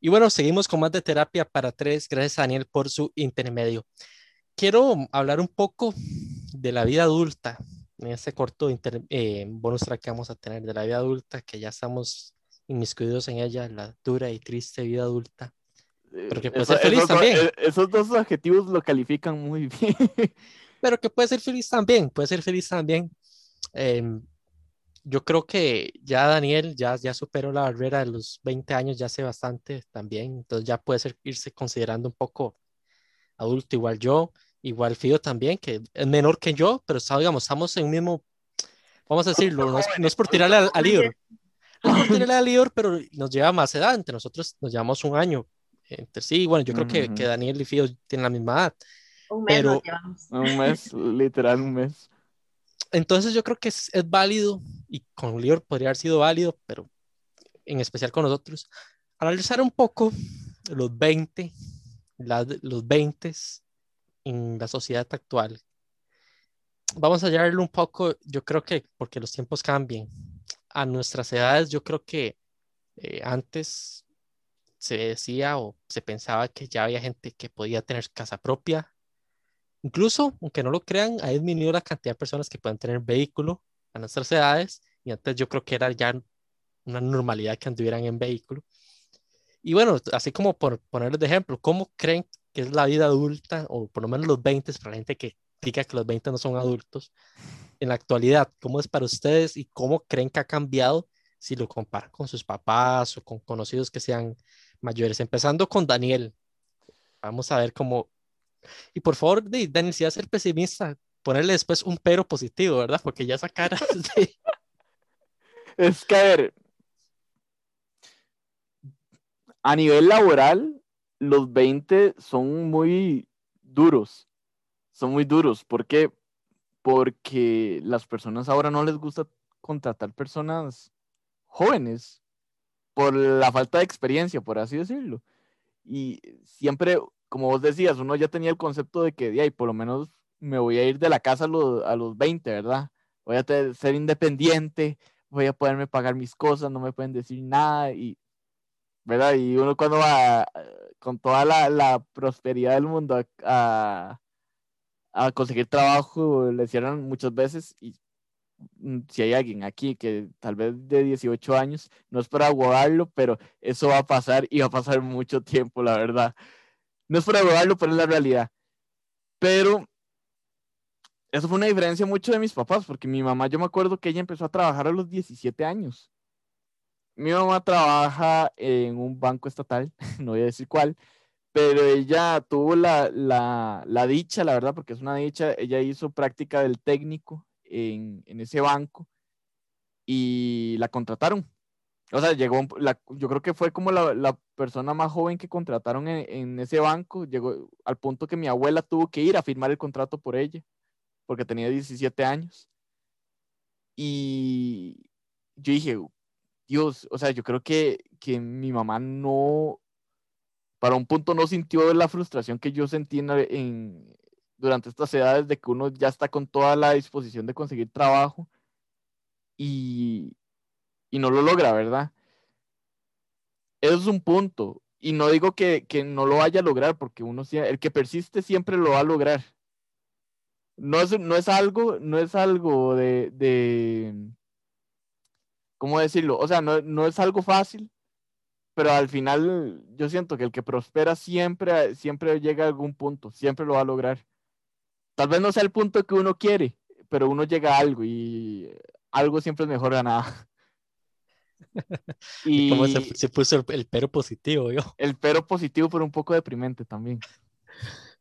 Y bueno, seguimos con más de terapia para tres. Gracias Daniel por su intermedio. Quiero hablar un poco de la vida adulta, en este corto eh, bonus track que vamos a tener de la vida adulta, que ya estamos inmiscuidos en ella, la dura y triste vida adulta. Pero que puede ser feliz también. Eh, esos dos adjetivos lo califican muy bien. Pero que puede ser feliz también, puede ser feliz también. Eh, yo creo que ya Daniel ya, ya superó la barrera de los 20 años, ya hace bastante también, entonces ya puede ser, irse considerando un poco adulto, igual yo, igual Fido también, que es menor que yo, pero digamos, estamos en un mismo, vamos a decirlo, no es, por tirarle al, al no es por tirarle al líder, pero nos lleva más edad, entre nosotros nos llevamos un año, entre sí, bueno, yo creo que, que, Daniel y Fido tienen la misma edad. Un mes pero, Un mes, literal un mes. Entonces yo creo que es, es válido y con Lior podría haber sido válido, pero en especial con nosotros, analizar un poco los 20, los 20 en la sociedad actual. Vamos a llevarlo un poco, yo creo que porque los tiempos cambian. A nuestras edades, yo creo que eh, antes se decía o se pensaba que ya había gente que podía tener casa propia, Incluso, aunque no lo crean, ha disminuido la cantidad de personas que pueden tener vehículo a nuestras edades y antes yo creo que era ya una normalidad que anduvieran en vehículo. Y bueno, así como por ponerles de ejemplo, ¿cómo creen que es la vida adulta, o por lo menos los 20, para la gente que diga que los 20 no son adultos, en la actualidad? ¿Cómo es para ustedes y cómo creen que ha cambiado si lo comparan con sus papás o con conocidos que sean mayores? Empezando con Daniel. Vamos a ver cómo... Y por favor, Daniel, si vas a ser pesimista, ponerle después un pero positivo, ¿verdad? Porque ya esa cara Es que, a ver, a nivel laboral, los 20 son muy duros. Son muy duros. ¿Por qué? Porque las personas ahora no les gusta contratar personas jóvenes por la falta de experiencia, por así decirlo. Y siempre, como vos decías, uno ya tenía el concepto de que, de por lo menos me voy a ir de la casa a los, a los 20, ¿verdad? Voy a ser independiente, voy a poderme pagar mis cosas, no me pueden decir nada y ¿verdad? Y uno cuando va con toda la, prosperidad del mundo a, conseguir trabajo, le cierran muchas veces y mm, si hay alguien aquí que tal vez de 18 años, no es para aguardarlo, pero eso va a pasar y va a pasar mucho tiempo, la verdad. No es para aguardarlo, pero es la realidad. Pero eso fue una diferencia mucho de mis papás, porque mi mamá, yo me acuerdo que ella empezó a trabajar a los 17 años mi mamá trabaja en un banco estatal, no voy a decir cuál, pero ella tuvo la, dicha, la verdad, porque es una dicha, ella hizo práctica del técnico en, ese banco y la contrataron. O sea, llegó, yo creo que fue como la, persona más joven que contrataron en, en, ese banco, llegó al punto que mi abuela tuvo que ir a firmar el contrato por ella, porque tenía 17 años. Y yo dije, Dios, o sea, yo creo que, que mi mamá no, para un punto no sintió la frustración que yo sentí en, durante estas edades de que uno ya está con toda la disposición de conseguir trabajo y, y no lo logra, ¿verdad? Eso es un punto. Y no digo que, que, no lo vaya a lograr, porque uno el que persiste siempre lo va a lograr. No es, no es algo, no es algo de, ¿cómo decirlo? O sea, no, es algo fácil, pero al final yo siento que el que prospera siempre, siempre llega a algún punto, siempre lo va a lograr. Tal vez no sea el punto que uno quiere, pero uno llega a algo y algo siempre es mejor a nada. y ¿Cómo se, puso el, el, pero positivo, yo? El pero positivo, pero un poco deprimente también.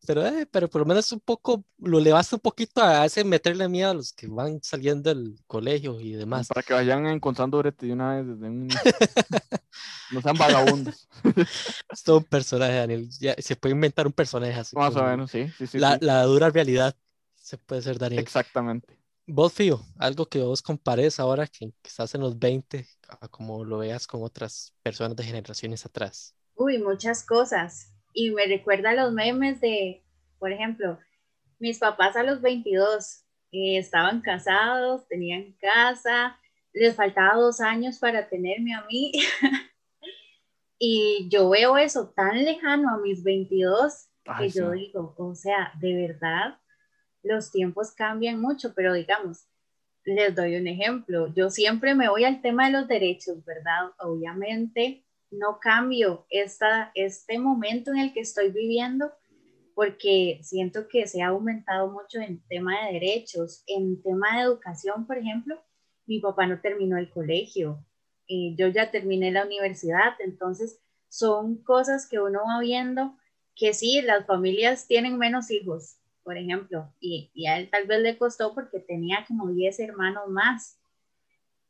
Pero, eh, pero por lo menos un poco, lo le basta un poquito a ese meterle miedo a los que van saliendo del colegio y demás. Para que vayan encontrando brete de una vez desde un... no sean vagabundos. es todo un personaje, Daniel. Ya, se puede inventar un personaje así. Más o menos, sí. sí, sí la, la, dura realidad se puede ser, Daniel. Exactamente. Vos, Fío, algo que vos compares ahora que, que estás en los 20, como lo veas con otras personas de generaciones atrás. Uy, muchas cosas y me recuerda a los memes de, por ejemplo, mis papás a los 22 eh, estaban casados, tenían casa, les faltaba dos años para tenerme a mí. y yo veo eso tan lejano a mis 22 que yo digo, o sea, de verdad, los tiempos cambian mucho, pero digamos, les doy un ejemplo. Yo siempre me voy al tema de los derechos, ¿verdad? Obviamente, no cambio esta, este momento en el que estoy viviendo porque siento que se ha aumentado mucho en tema de derechos, en tema de educación, por ejemplo, mi papá no terminó el colegio, eh, yo ya terminé la universidad, entonces son cosas que uno va viendo que sí, las familias tienen menos hijos, por ejemplo, y, y a él tal vez le costó porque tenía como 10 hermanos más,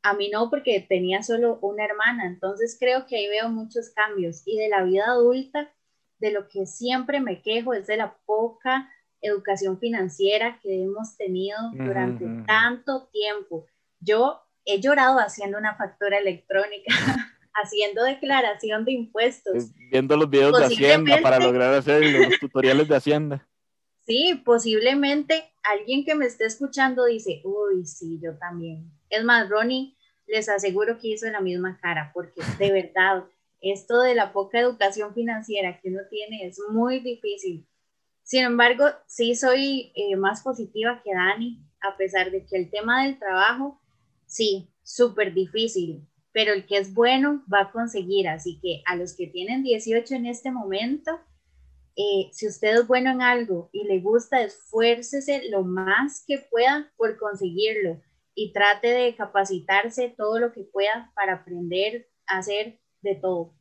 a mí no, porque tenía solo una hermana, entonces creo que ahí veo muchos cambios. Y de la vida adulta, de lo que siempre me quejo es de la poca educación financiera que hemos tenido durante tanto tiempo. Yo he llorado haciendo una factura electrónica, haciendo declaración de impuestos. Viendo los videos de Hacienda para lograr hacer los tutoriales de Hacienda. Sí, posiblemente alguien que me esté escuchando dice, uy, sí, yo también. Es más, Ronnie, les aseguro que hizo la misma cara, porque de verdad, esto de la poca educación financiera que uno tiene es muy difícil. Sin embargo, sí soy eh, más positiva que Dani, a pesar de que el tema del trabajo, sí, súper difícil, pero el que es bueno va a conseguir. Así que a los que tienen 18 en este momento, eh, si usted es bueno en algo y le gusta, esfuércese lo más que pueda por conseguirlo y trate de capacitarse todo lo que pueda para aprender a hacer de todo.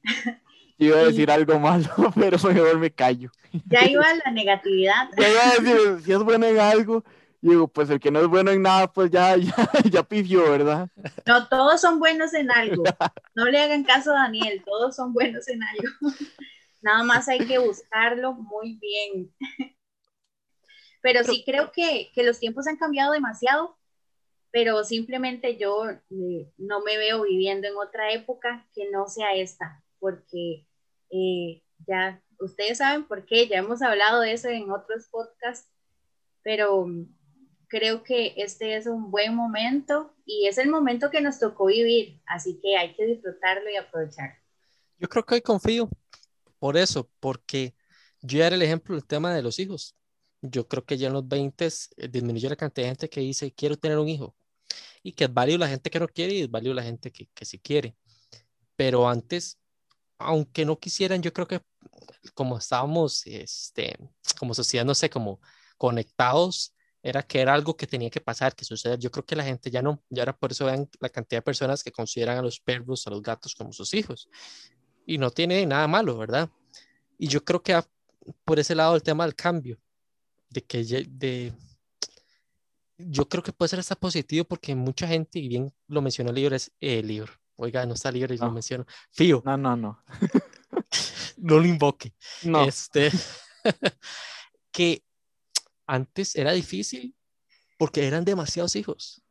Iba a decir algo malo, pero mejor me callo. Ya iba la negatividad. Ya iba a decir, si es bueno en algo, digo, pues el que no es bueno en nada, pues ya, ya, ya pifió, ¿verdad? No, todos son buenos en algo. No le hagan caso a Daniel, todos son buenos en algo. Nada más hay que buscarlo muy bien. Pero sí creo que, que los tiempos han cambiado demasiado, pero simplemente yo eh, no me veo viviendo en otra época que no sea esta, porque eh, ya ustedes saben por qué, ya hemos hablado de eso en otros podcasts, pero creo que este es un buen momento y es el momento que nos tocó vivir, así que hay que disfrutarlo y aprovecharlo. Yo creo que hoy confío por eso, porque yo era el ejemplo del tema de los hijos. Yo creo que ya en los 20 eh, disminuyó la cantidad de gente que dice quiero tener un hijo y que es válido la gente que no quiere y es válido la gente que, que sí quiere. Pero antes, aunque no quisieran, yo creo que como estábamos, este, como sociedad, no sé, como conectados, era que era algo que tenía que pasar, que suceder. Yo creo que la gente ya no, ya ahora por eso vean la cantidad de personas que consideran a los perros, a los gatos como sus hijos. Y no tiene nada malo, ¿verdad? Y yo creo que por ese lado el tema del cambio, de que de, yo creo que puede ser hasta positivo porque mucha gente, y bien lo mencionó el libro, es el libro. Oiga, no está libro y lo menciono. Fío. No, no, no. no lo invoque. No. Este, que antes era difícil porque eran demasiados hijos.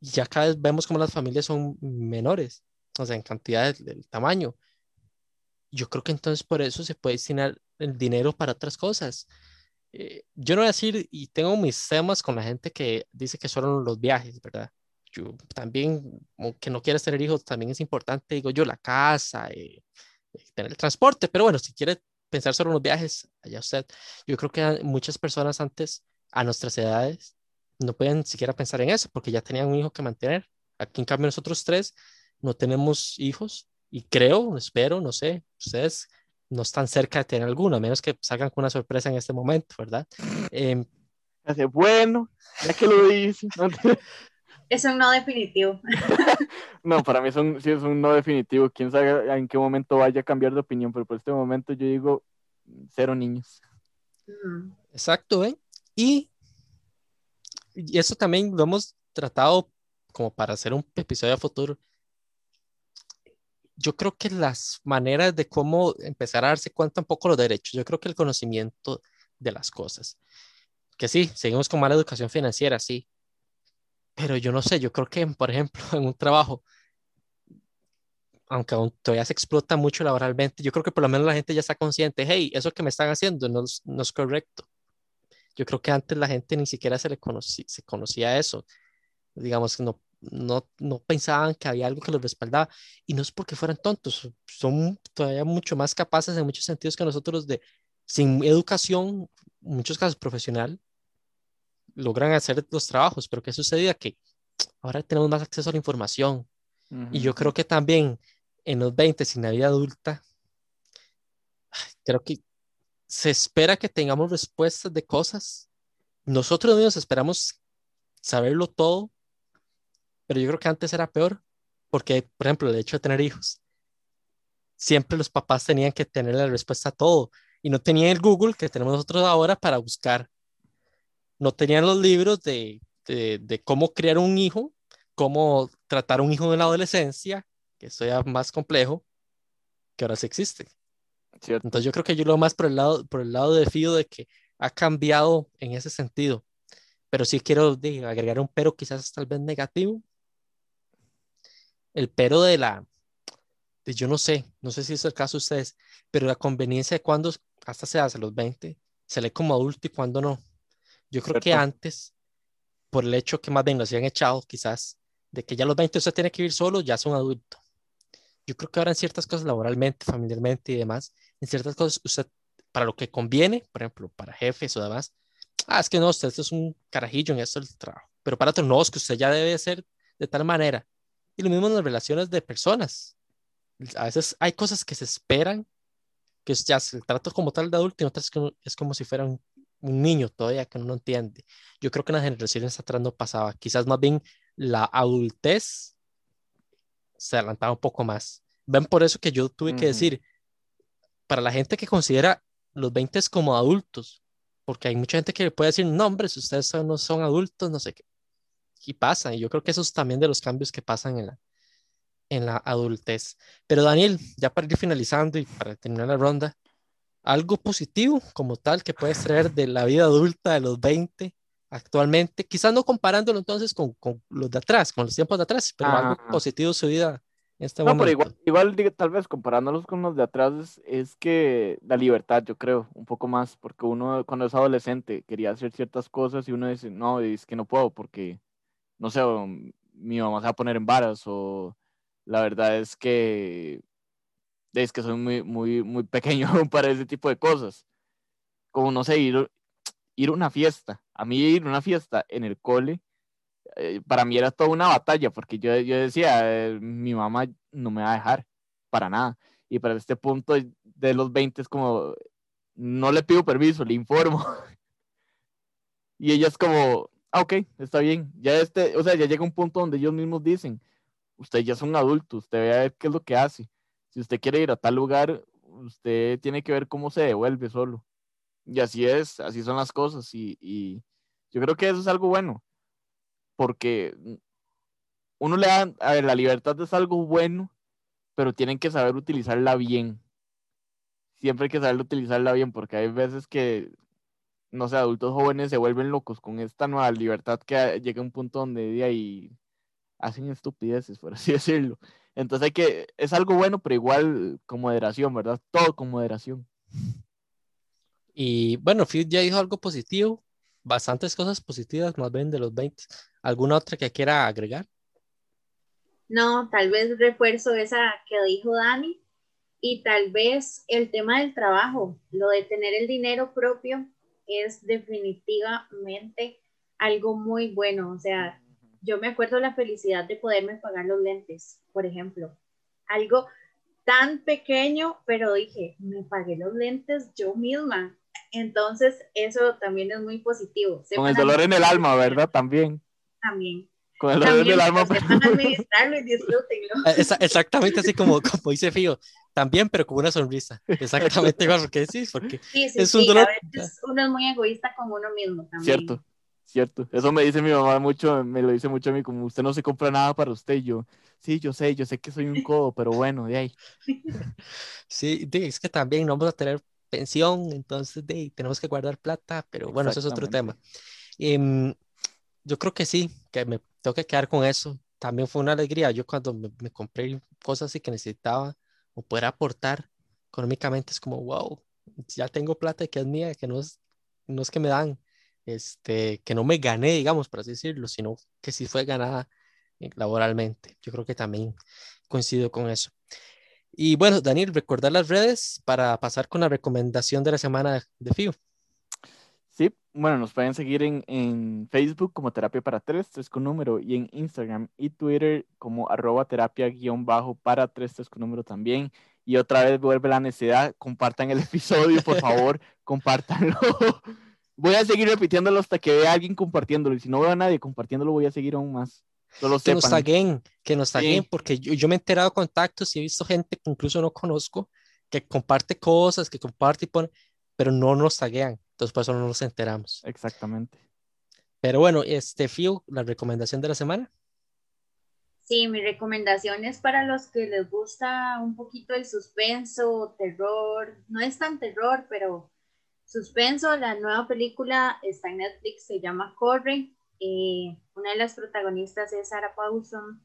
Y ya cada vez vemos como las familias son menores, o sea, en cantidad del tamaño. Yo creo que entonces por eso se puede destinar el dinero para otras cosas. Eh, yo no voy a decir, y tengo mis temas con la gente que dice que solo los viajes, ¿verdad? Yo también, aunque no quieras tener hijos, también es importante, digo yo, la casa, eh, eh, tener el transporte, pero bueno, si quiere pensar solo en los viajes, allá usted. Yo creo que muchas personas antes, a nuestras edades, no pueden siquiera pensar en eso porque ya tenían un hijo que mantener. Aquí, en cambio, nosotros tres no tenemos hijos y creo, espero, no sé, ustedes no están cerca de tener alguno, a menos que salgan con una sorpresa en este momento, ¿verdad? Eh, bueno, ya que lo dices. Es un no definitivo. no, para mí es un, sí es un no definitivo. Quién sabe en qué momento vaya a cambiar de opinión, pero por este momento yo digo cero niños. Exacto, ¿eh? Y, y eso también lo hemos tratado como para hacer un episodio a futuro. Yo creo que las maneras de cómo empezar a darse cuenta un poco los derechos, yo creo que el conocimiento de las cosas. Que sí, seguimos con mala educación financiera, sí, pero yo no sé, yo creo que, por ejemplo, en un trabajo, aunque aún todavía se explota mucho laboralmente, yo creo que por lo menos la gente ya está consciente, hey, eso que me están haciendo no, no es correcto. Yo creo que antes la gente ni siquiera se le conocía, se conocía eso. Digamos que no, no, no pensaban que había algo que los respaldaba. Y no es porque fueran tontos, son todavía mucho más capaces en muchos sentidos que nosotros de, sin educación, en muchos casos profesional, logran hacer los trabajos, pero ¿qué sucedía? Que ahora tenemos más acceso a la información. Y yo creo que también en los 20, sin la vida adulta, creo que se espera que tengamos respuestas de cosas. Nosotros mismos esperamos saberlo todo, pero yo creo que antes era peor, porque, por ejemplo, el hecho de tener hijos, siempre los papás tenían que tener la respuesta a todo y no tenían el Google que tenemos nosotros ahora para buscar no tenían los libros de, de, cómo crear un hijo, cómo tratar un hijo en la adolescencia, que eso ya más complejo, que ahora sí existe. Entonces yo creo que yo lo más por el lado, por el lado de Fío de que ha cambiado en ese sentido. Pero sí quiero agregar un pero quizás tal vez negativo. El pero de la, de yo no sé, no sé si es el caso de ustedes, pero la conveniencia de cuando hasta se hace los 20, se lee como adulto y cuando no. Yo creo que antes, por el hecho que más bien nos habían echado, quizás, de que ya los 20 usted tiene que vivir solo, ya son adulto. Yo creo que ahora en ciertas cosas, laboralmente, familiarmente y demás, en ciertas cosas usted para lo que conviene, por ejemplo, para jefes o demás. Ah, es que no, usted es un carajillo en esto del trabajo. Pero para otros, no, es que usted ya debe ser de tal manera. Y lo mismo en las relaciones de personas. A veces hay cosas que se esperan, que ya se trato como tal de adulto y otras que es como si fuera un, niño todavía que uno no entiende. Yo creo que en las generaciones atrás no pasaba. Quizás más bien la adultez se adelantaba un poco más. Ven por eso que yo tuve que decir, para la gente que considera los 20 como adultos, porque hay mucha gente que puede decir, no, hombre, si ustedes no son adultos, no sé qué. Y pasa, y yo creo que eso es también de los cambios que pasan en la, en la adultez. Pero Daniel, ya para ir finalizando y para terminar la ronda, algo positivo como tal que puedes traer de la vida adulta de los 20 actualmente, quizás no comparándolo entonces con, con los de atrás, con los tiempos de atrás, pero algo positivo su vida en este no, pero igual, igual tal vez comparándolos con los de atrás es, que la libertad, yo creo, un poco más, porque uno cuando es adolescente quería hacer ciertas cosas y uno dice, no, es que no puedo porque, no sé, mi mamá se va a poner en varas o la verdad es que es que soy muy, muy, muy pequeño para ese tipo de cosas. Como, no sé, ir, ir a una fiesta. A mí ir a una fiesta en el cole, eh, para mí era toda una batalla, porque yo, yo decía, eh, mi mamá no me va a dejar para nada. Y para este punto de los 20 es como, no le pido permiso, le informo. y ella es como, ah, ok, está bien. Ya este, o sea, ya llega un punto donde ellos mismos dicen, usted ya es un adulto, usted ve a ver qué es lo que hace. Si usted quiere ir a tal lugar, usted tiene que ver cómo se devuelve solo. Y así es, así son las cosas. Y, yo creo que eso es algo bueno, porque uno le da, a ver, la libertad es algo bueno, pero tienen que saber utilizarla bien. Siempre hay que saber utilizarla bien, porque hay veces que, no sé, adultos jóvenes se vuelven locos con esta nueva libertad que llega a un punto donde de ahí hacen estupideces, por así decirlo. Entonces hay que, es algo bueno, pero igual con moderación, ¿verdad? Todo con moderación. Y bueno, Phil ya dijo algo positivo, bastantes cosas positivas más bien de los 20. ¿Alguna otra que quiera agregar? No, tal vez refuerzo esa que dijo Dani y tal vez el tema del trabajo, lo de tener el dinero propio es definitivamente algo muy bueno, o sea, yo me acuerdo la felicidad de poderme pagar los lentes, por ejemplo. Algo tan pequeño, pero dije, me pagué los lentes yo misma. Entonces, eso también es muy positivo. Con el dolor en el alma, ¿verdad? También. También. Con el dolor en el alma. administrarlo y disfrútenlo. Exactamente así como, como dice Fío. También, pero con una sonrisa. Exactamente igual, porque sí, porque sí, sí, es un dolor. A veces uno es muy egoísta con uno mismo también. Cierto. Cierto, eso me dice mi mamá mucho, me lo dice mucho a mí, como usted no se compra nada para usted, yo, sí, yo sé, yo sé que soy un codo, pero bueno, de ahí. Sí, es que también no vamos a tener pensión, entonces de, tenemos que guardar plata, pero bueno, eso es otro tema. Em, yo creo que sí, que me tengo que quedar con eso. También fue una alegría, yo cuando me, me compré cosas y que necesitaba o poder aportar económicamente, es como, wow, ya tengo plata que es mía, que no es, no es que me dan este, que no me gané, digamos, por así decirlo, sino que sí fue ganada eh, laboralmente. Yo creo que también coincido con eso. Y bueno, Daniel, recordar las redes para pasar con la recomendación de la semana de FIO. Sí, bueno, nos pueden seguir en, en Facebook como Terapia para Tres, tres con número, y en Instagram y Twitter como arroba terapia guion bajo para tres, tres con número también. Y otra vez vuelve la necesidad, compartan el episodio, por favor, compártanlo. voy a seguir repitiéndolo hasta que vea a alguien compartiéndolo. Y si no veo a nadie compartiéndolo, voy a seguir aún más. Solo que nos taguen, que nos taguen, porque yo, me he enterado de contactos y he visto gente que incluso no conozco, que comparte cosas, que comparte y pone, pero no nos taguean. Entonces, por eso no nos enteramos. Exactamente. Pero bueno, este, Fio, la recomendación de la semana. Sí, mi recomendación es para los que les gusta un poquito el suspenso, terror. No es tan terror, pero Suspenso, la nueva película está en Netflix, se llama Corre. Eh, una de las protagonistas es Sarah Paulson,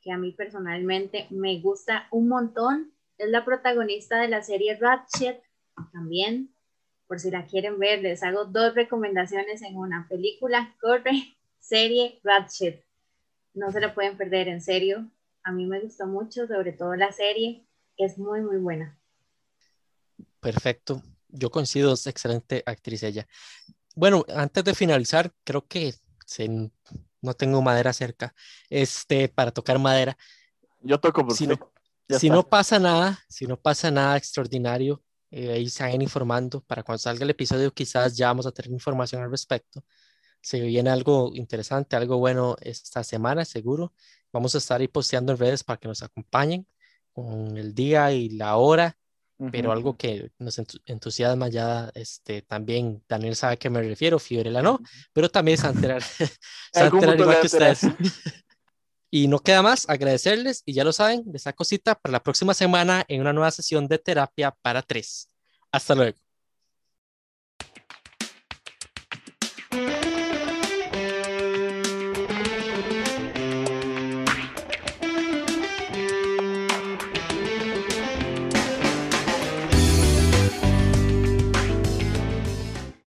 que a mí personalmente me gusta un montón. Es la protagonista de la serie Ratchet también. Por si la quieren ver, les hago dos recomendaciones en una película, Corre, serie Ratchet. No se la pueden perder, en serio. A mí me gustó mucho, sobre todo la serie. Es muy, muy buena. Perfecto yo coincido, es excelente actriz ella. Bueno, antes de finalizar, creo que no tengo madera cerca este, para tocar madera. Yo toco por si, no, si no pasa nada, si no pasa nada extraordinario, eh, ahí se vayan informando. Para cuando salga el episodio, quizás ya vamos a tener información al respecto. Se viene algo interesante, algo bueno esta semana, seguro. Vamos a estar ahí posteando en redes para que nos acompañen con el día y la hora, pero algo que nos entusiasma ya, este, también Daniel sabe a qué me refiero, Fiorella no, pero también se enterar, igual que ustedes. Y no queda más agradecerles y ya lo saben, les saco cita para la próxima semana en una nueva sesión de terapia para tres. Hasta luego.